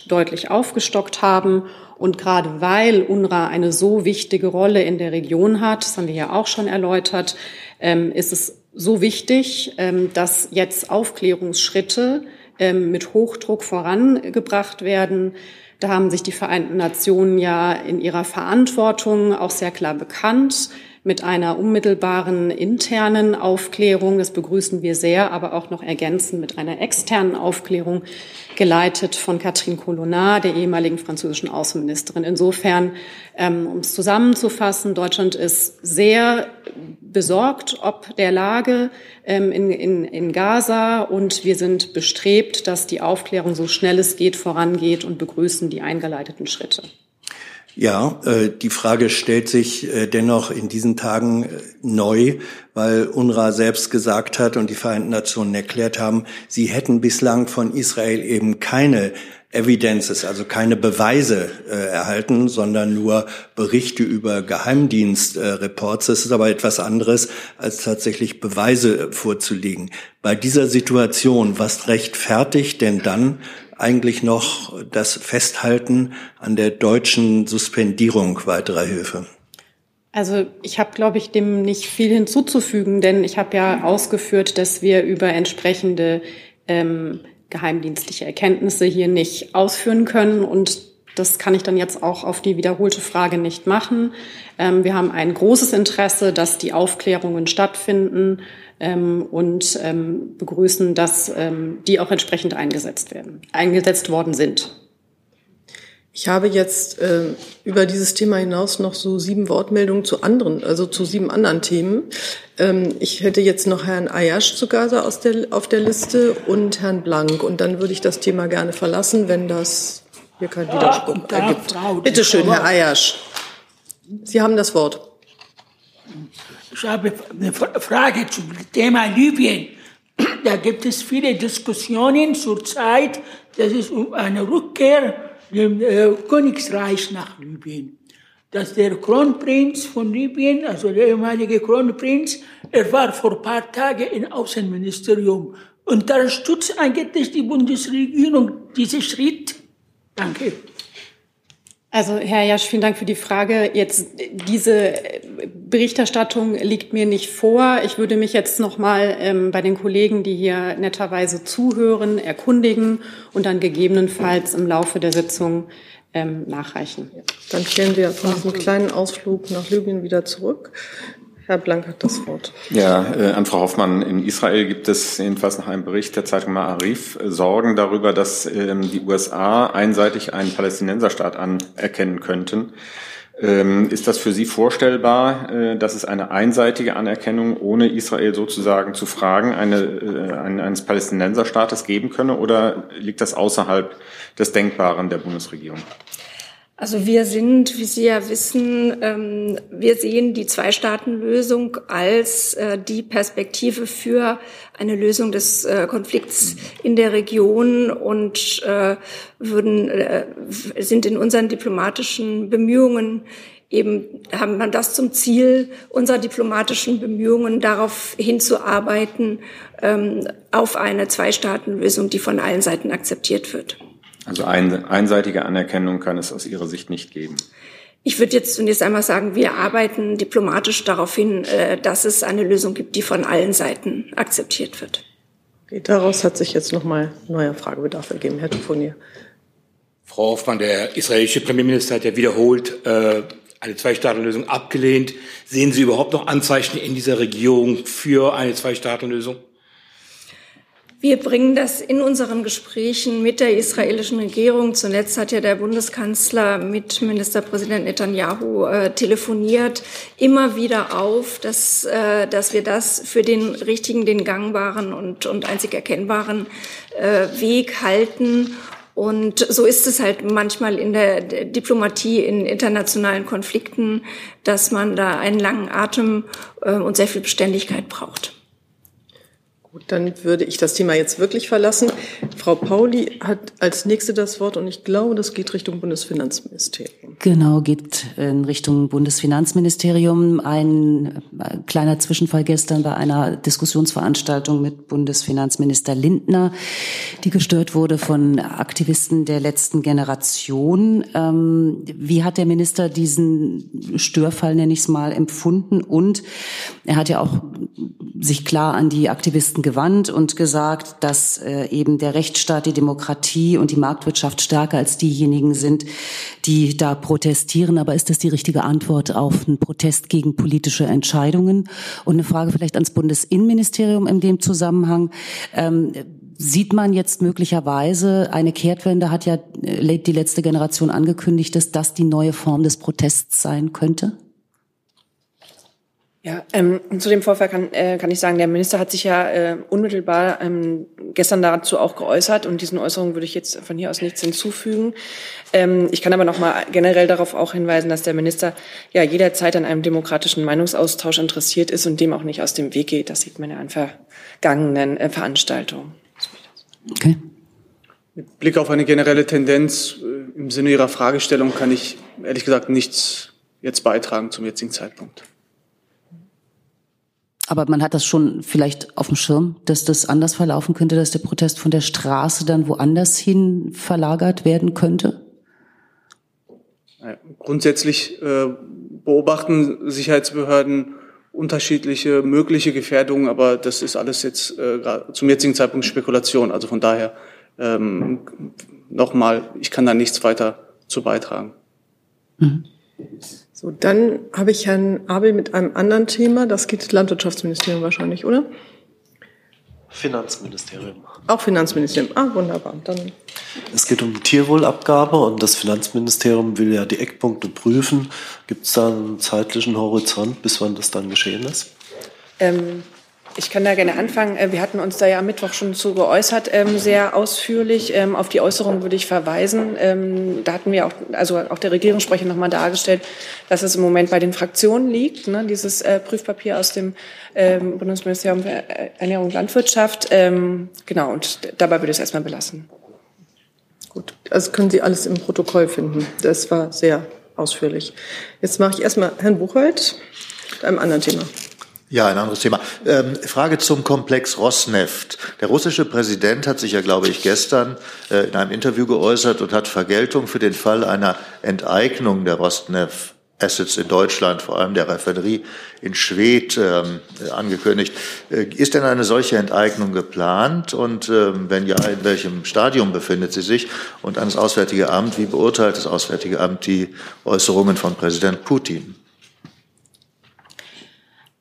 deutlich aufgestockt haben und gerade weil UNRWA eine so wichtige Rolle in der Region hat, das haben wir ja auch schon erläutert, ähm, ist es so wichtig, ähm, dass jetzt Aufklärungsschritte ähm, mit Hochdruck vorangebracht werden. Da haben sich die Vereinten Nationen ja in ihrer Verantwortung auch sehr klar bekannt mit einer unmittelbaren internen Aufklärung. Das begrüßen wir sehr, aber auch noch ergänzend mit einer externen Aufklärung, geleitet von Catherine Colonna, der ehemaligen französischen Außenministerin. Insofern, ähm, um es zusammenzufassen, Deutschland ist sehr besorgt ob der Lage ähm, in, in, in Gaza und wir sind bestrebt, dass die Aufklärung so schnell es geht vorangeht und begrüßen die eingeleiteten Schritte. Ja, äh, die Frage stellt sich äh, dennoch in diesen Tagen äh, neu, weil UNRWA selbst gesagt hat und die Vereinten Nationen erklärt haben, sie hätten bislang von Israel eben keine Evidences, also keine Beweise äh, erhalten, sondern nur Berichte über Geheimdienstreports. Äh, das ist aber etwas anderes, als tatsächlich Beweise vorzulegen. Bei dieser Situation, was rechtfertigt denn dann eigentlich noch das Festhalten an der deutschen Suspendierung weiterer Hilfe? Also ich habe, glaube ich, dem nicht viel hinzuzufügen, denn ich habe ja ausgeführt, dass wir über entsprechende ähm, geheimdienstliche Erkenntnisse hier nicht ausführen können und das kann ich dann jetzt auch auf die wiederholte Frage nicht machen. Ähm, wir haben ein großes Interesse, dass die Aufklärungen stattfinden ähm, und ähm, begrüßen, dass ähm, die auch entsprechend eingesetzt werden, eingesetzt worden sind. Ich habe jetzt äh, über dieses Thema hinaus noch so sieben Wortmeldungen zu anderen, also zu sieben anderen Themen. Ähm, ich hätte jetzt noch Herrn Ayash zu Gaza aus der, auf der Liste und Herrn Blank. Und dann würde ich das Thema gerne verlassen, wenn das hier kein Widerspruch ergibt. Bitte schön, Herr Ayash. Sie haben das Wort. Ich habe eine Frage zum Thema Libyen. da gibt es viele Diskussionen zurzeit, dass es um eine Rückkehr dem äh, Königreich nach Libyen. Dass der Kronprinz von Libyen, also der ehemalige Kronprinz, er war vor ein paar Tagen im Außenministerium. Unterstützt eigentlich die Bundesregierung diesen Schritt? Danke. Also Herr Jasch, vielen Dank für die Frage. Jetzt diese Berichterstattung liegt mir nicht vor. Ich würde mich jetzt noch mal ähm, bei den Kollegen, die hier netterweise zuhören, erkundigen und dann gegebenenfalls im Laufe der Sitzung ähm, nachreichen. Dann kehren wir von diesem kleinen Ausflug nach Libyen wieder zurück. Herr Blank hat das Wort. Ja, äh, an Frau Hoffmann. In Israel gibt es jedenfalls nach einem Bericht der Zeitung Ma'arif äh, Sorgen darüber, dass ähm, die USA einseitig einen Palästinenserstaat anerkennen könnten. Ähm, ist das für Sie vorstellbar, äh, dass es eine einseitige Anerkennung ohne Israel sozusagen zu fragen eine, äh, eines Palästinenserstaates geben könne oder liegt das außerhalb des Denkbaren der Bundesregierung? Also wir sind, wie Sie ja wissen, ähm, wir sehen die Zwei-Staaten-Lösung als äh, die Perspektive für eine Lösung des äh, Konflikts in der Region und äh, würden, äh, sind in unseren diplomatischen Bemühungen eben haben man das zum Ziel unserer diplomatischen Bemühungen darauf hinzuarbeiten ähm, auf eine Zwei-Staaten-Lösung, die von allen Seiten akzeptiert wird. Also ein, einseitige Anerkennung kann es aus Ihrer Sicht nicht geben. Ich würde jetzt zunächst einmal sagen, wir arbeiten diplomatisch darauf hin, äh, dass es eine Lösung gibt, die von allen Seiten akzeptiert wird. Okay, daraus hat sich jetzt nochmal neuer Fragebedarf ergeben. Herr Tufonier. Frau Hoffmann, der israelische Premierminister hat ja wiederholt äh, eine Zwei-Staaten-Lösung abgelehnt. Sehen Sie überhaupt noch Anzeichen in dieser Regierung für eine Zwei-Staaten-Lösung? Wir bringen das in unseren Gesprächen mit der israelischen Regierung. Zuletzt hat ja der Bundeskanzler mit Ministerpräsident Netanyahu äh, telefoniert, immer wieder auf, dass, äh, dass wir das für den richtigen, den gangbaren und, und einzig erkennbaren äh, Weg halten. Und so ist es halt manchmal in der Diplomatie, in internationalen Konflikten, dass man da einen langen Atem äh, und sehr viel Beständigkeit braucht. Gut, dann würde ich das Thema jetzt wirklich verlassen. Frau Pauli hat als nächste das Wort und ich glaube, das geht Richtung Bundesfinanzministerium. Genau, geht in Richtung Bundesfinanzministerium. Ein äh, kleiner Zwischenfall gestern bei einer Diskussionsveranstaltung mit Bundesfinanzminister Lindner, die gestört wurde von Aktivisten der letzten Generation. Ähm, wie hat der Minister diesen Störfall, nenne ich es mal, empfunden? Und er hat ja auch sich klar an die Aktivisten gewandt und gesagt, dass äh, eben der Rechtsstaat, die Demokratie und die Marktwirtschaft stärker als diejenigen sind, die da protestieren. Aber ist das die richtige Antwort auf einen Protest gegen politische Entscheidungen? Und eine Frage vielleicht ans Bundesinnenministerium in dem Zusammenhang. Ähm, Sieht man jetzt möglicherweise eine Kehrtwende, hat ja äh, die letzte Generation angekündigt, dass das die neue Form des Protests sein könnte? Ja, ähm, zu dem Vorfall kann, äh, kann ich sagen, der Minister hat sich ja äh, unmittelbar ähm, gestern dazu auch geäußert und diesen Äußerungen würde ich jetzt von hier aus nichts hinzufügen. Ähm, ich kann aber noch mal generell darauf auch hinweisen, dass der Minister ja jederzeit an einem demokratischen Meinungsaustausch interessiert ist und dem auch nicht aus dem Weg geht. Das sieht man ja an vergangenen äh, Veranstaltungen. Okay. Mit Blick auf eine generelle Tendenz äh, im Sinne Ihrer Fragestellung kann ich ehrlich gesagt nichts jetzt beitragen zum jetzigen Zeitpunkt. Aber man hat das schon vielleicht auf dem Schirm, dass das anders verlaufen könnte, dass der Protest von der Straße dann woanders hin verlagert werden könnte? Grundsätzlich äh, beobachten Sicherheitsbehörden unterschiedliche mögliche Gefährdungen, aber das ist alles jetzt äh, zum jetzigen Zeitpunkt Spekulation. Also von daher ähm, nochmal, ich kann da nichts weiter zu beitragen. Mhm. So, dann habe ich Herrn Abel mit einem anderen Thema. Das geht Landwirtschaftsministerium wahrscheinlich, oder? Finanzministerium. Auch Finanzministerium. Ah, wunderbar. Dann es geht um die Tierwohlabgabe und das Finanzministerium will ja die Eckpunkte prüfen. Gibt es da einen zeitlichen Horizont, bis wann das dann geschehen ist? Ähm, Ich kann da gerne anfangen. Äh, wir hatten uns da ja am Mittwoch schon zu geäußert, ähm, sehr ausführlich. Ähm, auf die Äußerung würde ich verweisen. Ähm, da hatten wir auch, also auch der Regierungssprecher nochmal dargestellt, dass es im Moment bei den Fraktionen liegt, ne, dieses äh, Prüfpapier aus dem Bundesministerium für Ernährung und Landwirtschaft. Genau, und dabei würde ich es erstmal belassen. Gut, also können Sie alles im Protokoll finden. Das war sehr ausführlich. Jetzt mache ich erstmal Herrn Buchholz mit einem anderen Thema. Ja, ein anderes Thema. Ähm, Frage zum Komplex Rosneft. Der russische Präsident hat sich ja, glaube ich, gestern äh, in einem Interview geäußert und hat Vergeltung für den Fall einer Enteignung der Rosneft Assets in Deutschland, vor allem der Raffinerie in Schwedt, ähm, angekündigt. Äh, ist denn eine solche Enteignung geplant? Und ähm, wenn ja, in welchem Stadium befindet sie sich? Und ans Auswärtige Amt, wie beurteilt das Auswärtige Amt die Äußerungen von Präsident Putin?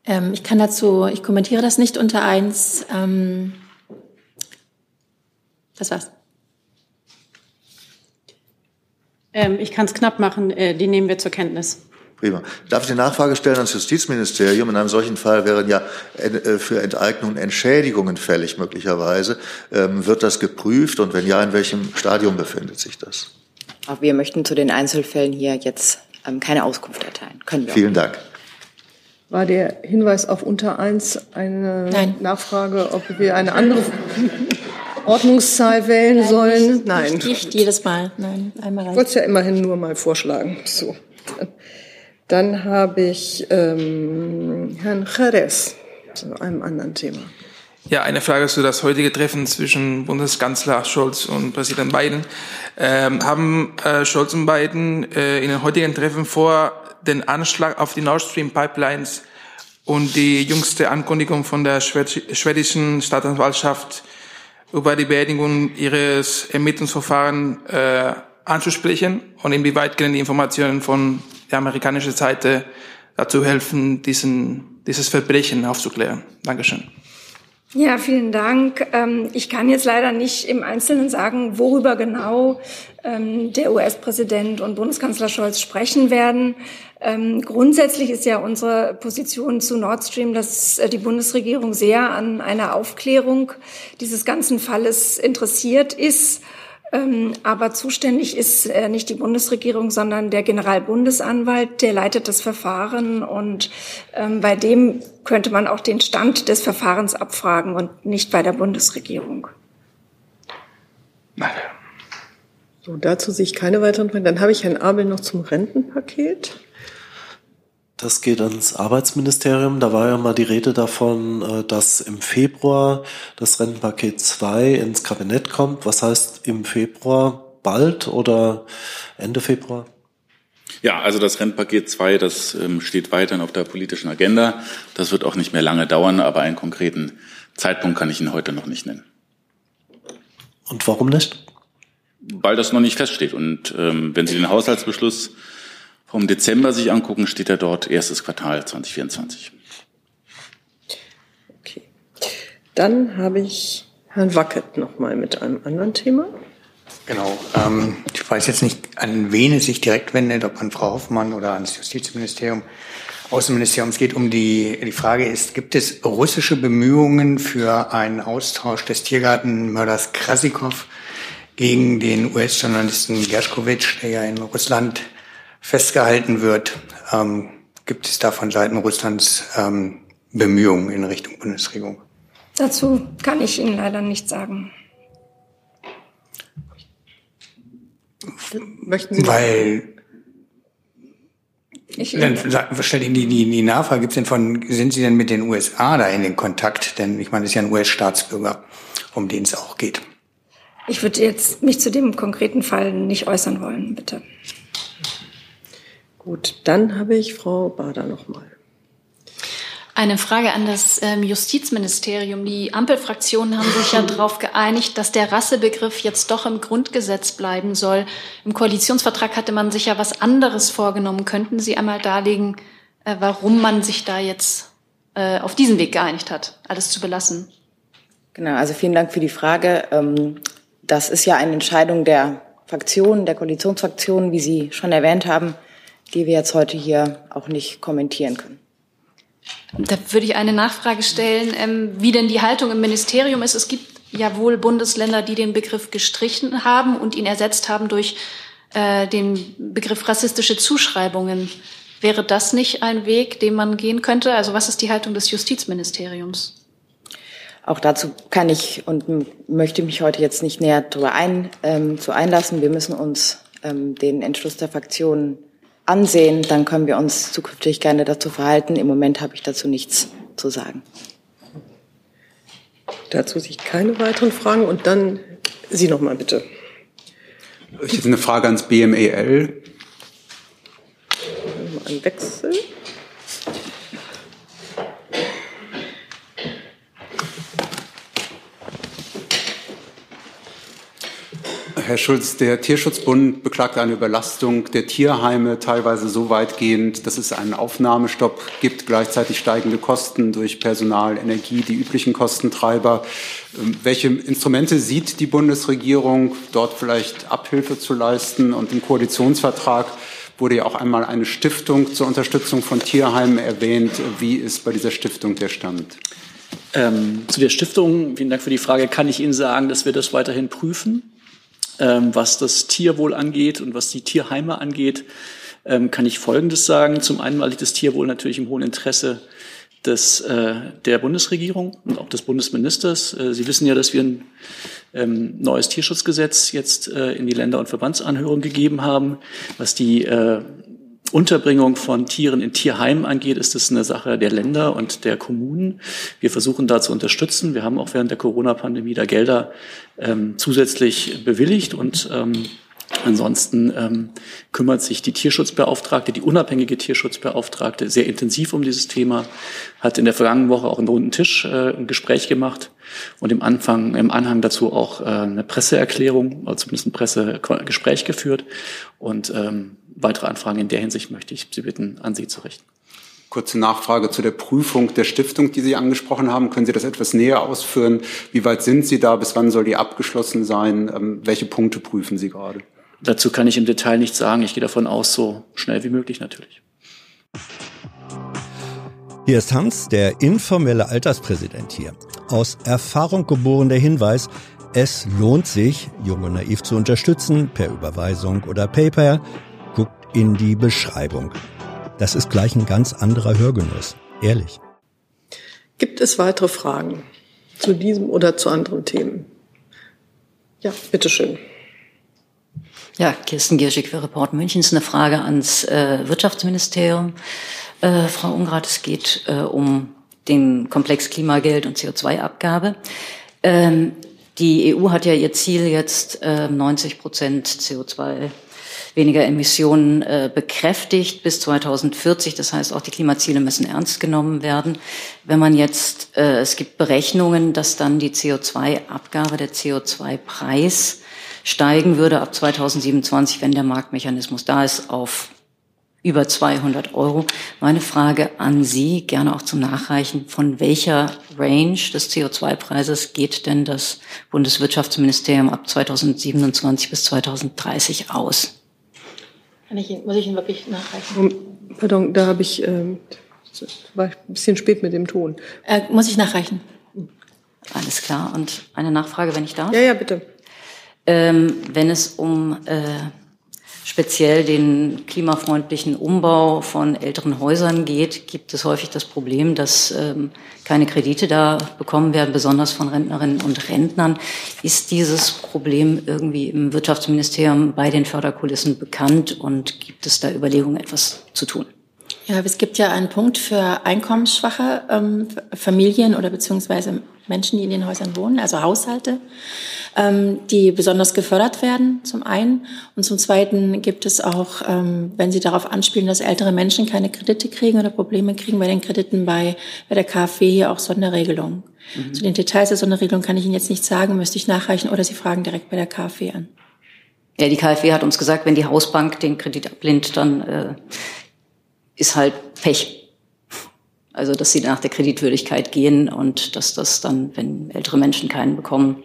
Ähm, ich kann dazu, ich kommentiere das nicht unter eins. Ähm, das war's. Ähm, ich kann es knapp machen. Äh, die nehmen wir zur Kenntnis. Prima. Darf ich eine Nachfrage stellen ans Justizministerium? In einem solchen Fall wären ja äh, für Enteignungen Entschädigungen fällig möglicherweise. Ähm, wird das geprüft und wenn ja, in welchem Stadium befindet sich das? Auch wir möchten zu den Einzelfällen hier jetzt ähm, keine Auskunft erteilen. Können wir. Vielen Dank. War der Hinweis auf unter eins eine Nein. Nachfrage, ob wir eine andere Ordnungszahl wählen Nein, sollen? Nicht, Nein. Nicht jedes Mal. Nein, einmal Ich wollte es ja immerhin nur mal vorschlagen. So. Dann habe ich ähm, Herrn Jerez zu einem anderen Thema. Ja, eine Frage zu das heutige Treffen zwischen Bundeskanzler Scholz und Präsident Biden. Ähm, haben äh, Scholz und Biden äh, in den heutigen Treffen vor, den Anschlag auf die Nord Stream Pipelines und die jüngste Ankündigung von der schwedischen Staatsanwaltschaft über die Beendigung ihres Ermittlungsverfahrens äh, anzusprechen und inwieweit können die Informationen von der amerikanischen Seite dazu helfen, diesen, dieses Verbrechen aufzuklären. Dankeschön. Ja, vielen Dank. Ähm, ich kann jetzt leider nicht im Einzelnen sagen, worüber genau ähm, der US-Präsident und Bundeskanzler Scholz sprechen werden. Ähm, grundsätzlich ist ja unsere Position zu Nord Stream, dass äh, die Bundesregierung sehr an einer Aufklärung dieses ganzen Falles interessiert ist. Aber zuständig ist äh, nicht die Bundesregierung, sondern der Generalbundesanwalt, der leitet das Verfahren und bei dem könnte man auch den Stand des Verfahrens abfragen und nicht bei der Bundesregierung. Nein. So, dazu sehe ich keine weiteren Fragen. Dann habe ich Herrn Abel noch zum Rentenpaket. Das geht ans Arbeitsministerium. Da war ja mal die Rede davon, äh, dass im Februar das Rentenpaket 2 ins Kabinett kommt. Was heißt im Februar? Bald oder Ende Februar? Ja, also das Rentenpaket 2, das ähm, steht weiterhin auf der politischen Agenda. Das wird auch nicht mehr lange dauern, aber einen konkreten Zeitpunkt kann ich Ihnen heute noch nicht nennen. Und warum nicht? Weil das noch nicht feststeht. Und ähm, wenn Sie den Haushaltsbeschluss vom Dezember sich angucken, steht er dort erstes Quartal 2024. Okay. Dann habe ich Herrn Wackett noch mal mit einem anderen Thema. Genau. Ähm, ich weiß jetzt nicht, an wen es sich direkt wendet, ob an Frau Hoffmann oder ans Justizministerium, Außenministerium. Es geht um die, die Frage ist, gibt es russische Bemühungen für einen Austausch des Tiergartenmörders Krasikow gegen den US-Journalisten Gershkovich, der ja in Russland festgehalten wird? Ähm, gibt es da von Seiten Russlands ähm, Bemühungen in Richtung Bundesregierung? Dazu kann ich Ihnen leider nichts sagen. Möchten Sie Weil ich dann stelle Ihnen die, die, die Nachfrage, gibt's denn von, sind Sie denn mit den USA da in den Kontakt? Denn ich meine, das ist ja ein US-Staatsbürger, um den es auch geht. Ich würde jetzt mich zu dem konkreten Fall nicht äußern wollen, bitte. Gut, dann habe ich Frau Bader noch mal. Eine Frage an das ähm, Justizministerium. Die Ampelfraktionen haben sich ja darauf geeinigt, dass der Rassebegriff jetzt doch im Grundgesetz bleiben soll. Im Koalitionsvertrag hatte man sich ja was anderes vorgenommen. Könnten Sie einmal darlegen, äh, warum man sich da jetzt äh, auf diesen Weg geeinigt hat, alles zu belassen? Genau, also vielen Dank für die Frage. Ähm, das ist ja eine Entscheidung der Fraktionen, der Koalitionsfraktionen, wie Sie schon erwähnt haben, die wir jetzt heute hier auch nicht kommentieren können. Da würde ich eine Nachfrage stellen, ähm, wie denn die Haltung im Ministerium ist. Es gibt ja wohl Bundesländer, die den Begriff gestrichen haben und ihn ersetzt haben durch äh, den Begriff rassistische Zuschreibungen. Wäre das nicht ein Weg, den man gehen könnte? Also was ist die Haltung des Justizministeriums? Auch dazu kann ich und möchte mich heute jetzt nicht näher darüber ein, ähm, zu einlassen. Wir müssen uns ähm, den Entschluss der Fraktionen ansehen, dann können wir uns zukünftig gerne dazu verhalten. Im Moment habe ich dazu nichts zu sagen. Dazu sich keine weiteren Fragen und dann Sie noch mal bitte. Ich hätte eine Frage ans BMEL. Ein Wechsel. Herr Schulz, der Tierschutzbund beklagt eine Überlastung der Tierheime, teilweise so weitgehend, dass es einen Aufnahmestopp gibt, gleichzeitig steigende Kosten durch Personal, Energie, die üblichen Kostentreiber. Ähm, welche Instrumente sieht die Bundesregierung, dort vielleicht Abhilfe zu leisten? Und im Koalitionsvertrag wurde ja auch einmal eine Stiftung zur Unterstützung von Tierheimen erwähnt. Wie ist bei dieser Stiftung der Stand? Ähm, zu der Stiftung, vielen Dank für die Frage, kann ich Ihnen sagen, dass wir das weiterhin prüfen. Ähm, was das Tierwohl angeht und was die Tierheime angeht, ähm, kann ich Folgendes sagen. Zum einen liegt das Tierwohl natürlich im hohen Interesse des, äh, der Bundesregierung und auch des Bundesministers. Äh, Sie wissen ja, dass wir ein ähm, neues Tierschutzgesetz jetzt äh, in die Länder- und Verbandsanhörung gegeben haben, was die äh, Unterbringung von Tieren in Tierheimen angeht, ist es eine Sache der Länder und der Kommunen. Wir versuchen da zu unterstützen. Wir haben auch während der Corona-Pandemie da Gelder ähm, zusätzlich bewilligt und ähm, Ansonsten ähm, kümmert sich die Tierschutzbeauftragte, die unabhängige Tierschutzbeauftragte, sehr intensiv um dieses Thema, hat in der vergangenen Woche auch einen runden Tisch äh, ein Gespräch gemacht und im Anfang, im Anhang dazu auch äh, eine Presseerklärung, also zumindest ein Pressegespräch geführt. Und ähm, weitere Anfragen in der Hinsicht möchte ich Sie bitten, an Sie zu richten. Kurze Nachfrage zu der Prüfung der Stiftung, die Sie angesprochen haben. Können Sie das etwas näher ausführen? Wie weit sind Sie da? Bis wann soll die abgeschlossen sein? Ähm, welche Punkte prüfen Sie gerade? Dazu kann ich im Detail nichts sagen. Ich gehe davon aus, so schnell wie möglich natürlich. Hier ist Hans, der informelle Alterspräsident hier. Aus Erfahrung geboren der Hinweis, es lohnt sich, Jung und Naiv zu unterstützen, per Überweisung oder PayPal in die Beschreibung. Das ist gleich ein ganz anderer Hörgenuss. Ehrlich. Gibt es weitere Fragen zu diesem oder zu anderen Themen? Ja, bitteschön. Ja, Kirsten Gierschig für Report Münchens. Eine Frage ans äh, Wirtschaftsministerium. Äh, Frau Ungrath, es geht äh, um den Komplex Klimageld und CO2-Abgabe. Ähm, die EU hat ja ihr Ziel jetzt äh, 90 Prozent CO2 weniger Emissionen äh, bekräftigt bis 2040. Das heißt, auch die Klimaziele müssen ernst genommen werden. Wenn man jetzt, äh, es gibt Berechnungen, dass dann die CO2-Abgabe, der CO2-Preis steigen würde ab 2027, wenn der Marktmechanismus da ist, auf über 200 Euro. Meine Frage an Sie, gerne auch zum Nachreichen, von welcher Range des CO2-Preises geht denn das Bundeswirtschaftsministerium ab 2027 bis 2030 aus? Kann ich muss ich ihn wirklich nachreichen? Pardon, da habe ich, ähm, war ich ein bisschen spät mit dem Ton. Äh, muss ich nachreichen? Alles klar. Und eine Nachfrage, wenn ich darf? Ja, ja, bitte. Ähm, wenn es um äh, speziell den klimafreundlichen Umbau von älteren Häusern geht, gibt es häufig das Problem, dass ähm, keine Kredite da bekommen werden, besonders von Rentnerinnen und Rentnern. Ist dieses Problem irgendwie im Wirtschaftsministerium bei den Förderkulissen bekannt und gibt es da Überlegungen, etwas zu tun? Ja, es gibt ja einen Punkt für einkommensschwache ähm, Familien oder beziehungsweise Menschen, die in den Häusern wohnen, also Haushalte, ähm, die besonders gefördert werden, zum einen. Und zum zweiten gibt es auch, ähm, wenn Sie darauf anspielen, dass ältere Menschen keine Kredite kriegen oder Probleme kriegen bei den Krediten bei, bei der KfW hier auch Sonderregelungen. Mhm. Zu den Details der Sonderregelung kann ich Ihnen jetzt nicht sagen, müsste ich nachreichen oder Sie fragen direkt bei der KfW an. Ja, die KfW hat uns gesagt, wenn die Hausbank den Kredit ablehnt, dann äh, ist halt Pech. Also, dass sie nach der Kreditwürdigkeit gehen und dass das dann, wenn ältere Menschen keinen bekommen,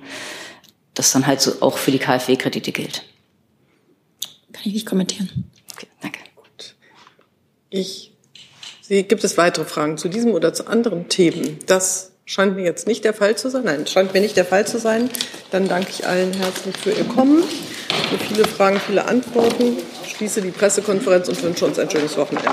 das dann halt so auch für die KfW-Kredite gilt. Kann ich nicht kommentieren. Okay, danke. Ich Sie, gibt es weitere Fragen zu diesem oder zu anderen Themen? Das scheint mir jetzt nicht der Fall zu sein. Nein, scheint mir nicht der Fall zu sein. Dann danke ich allen herzlich für Ihr Kommen, für viele Fragen, viele Antworten. Ich schließe die Pressekonferenz und wünsche uns ein schönes Wochenende.